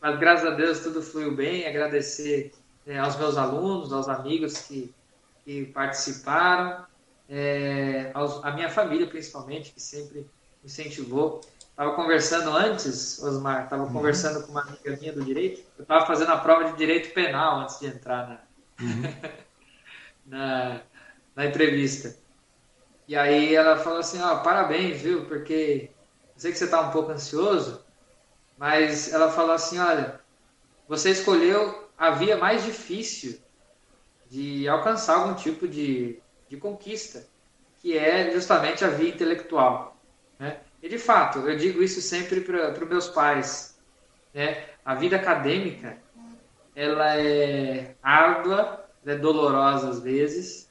mas graças a Deus tudo fluiu bem. Agradecer é, aos meus alunos, aos amigos que, que participaram, é, aos, a minha família principalmente, que sempre me incentivou. Estava conversando antes, Osmar, estava uhum. conversando com uma amiga minha do direito. Eu estava fazendo a prova de direito penal antes de entrar na, uhum. na, na entrevista. E aí ela falou assim, ó, oh, parabéns, viu? Porque eu sei que você está um pouco ansioso, mas ela falou assim, olha, você escolheu a via mais difícil de alcançar algum tipo de, de conquista, que é justamente a via intelectual. Né? E de fato, eu digo isso sempre para os meus pais. Né? A vida acadêmica ela é árdua, é dolorosa às vezes,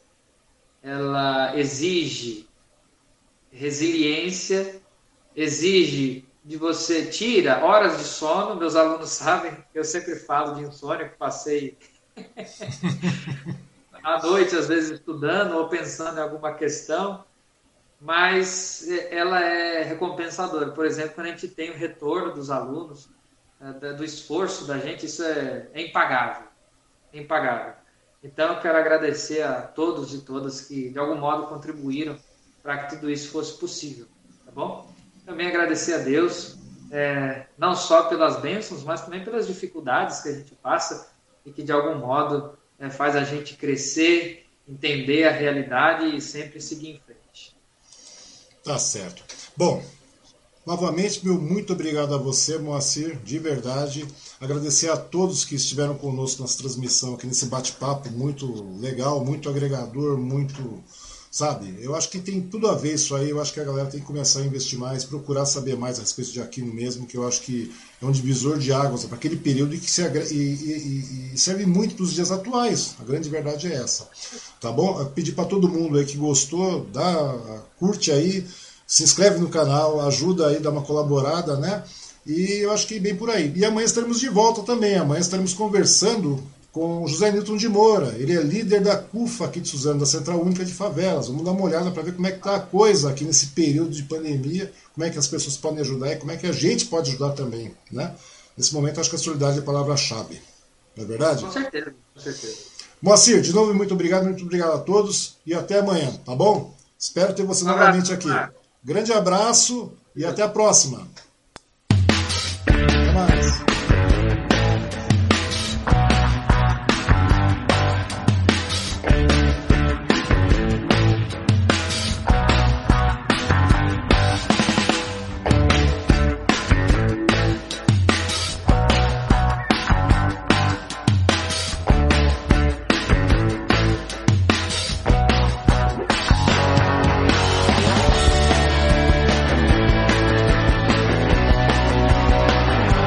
ela exige resiliência, exige de você tira horas de sono. Meus alunos sabem, eu sempre falo de insônia, que passei à noite, às vezes, estudando ou pensando em alguma questão, mas ela é recompensadora. Por exemplo, quando a gente tem o retorno dos alunos, é, do esforço da gente, isso é, é impagável. É impagável. Então, eu quero agradecer a todos e todas que, de algum modo, contribuíram para que tudo isso fosse possível. Tá bom? Também agradecer a Deus, é, não só pelas bênçãos, mas também pelas dificuldades que a gente passa e que, de algum modo, é, faz a gente crescer, entender a realidade e sempre seguir em frente. Tá certo. Bom, novamente, meu muito obrigado a você, Moacir, de verdade. Agradecer a todos que estiveram conosco nessa transmissão aqui, nesse bate-papo muito legal, muito agregador, muito sabe? Eu acho que tem tudo a ver isso aí. Eu acho que a galera tem que começar a investir mais, procurar saber mais a respeito de Aquino mesmo, que eu acho que é um divisor de águas para aquele período e que se, e, e, e serve muito para os dias atuais. A grande verdade é essa. Tá bom? Eu pedi para todo mundo aí que gostou, dá, curte aí, se inscreve no canal, ajuda aí, dá uma colaborada, né? E eu acho que bem por aí. E amanhã estaremos de volta também. Amanhã estaremos conversando com José Newton de Moura. Ele é líder da CUFA aqui de Suzano, da Central Única de Favelas. Vamos dar uma olhada para ver como é que está a coisa aqui nesse período de pandemia, como é que as pessoas podem ajudar e como é que a gente pode ajudar também. Né? Nesse momento, acho que a solidariedade é a palavra-chave. Não é verdade? Com certeza, com certeza. Moacir, de novo, muito obrigado, muito obrigado a todos e até amanhã, tá bom? Espero ter você um novamente abraço, aqui. Grande abraço e até a próxima. Até mais.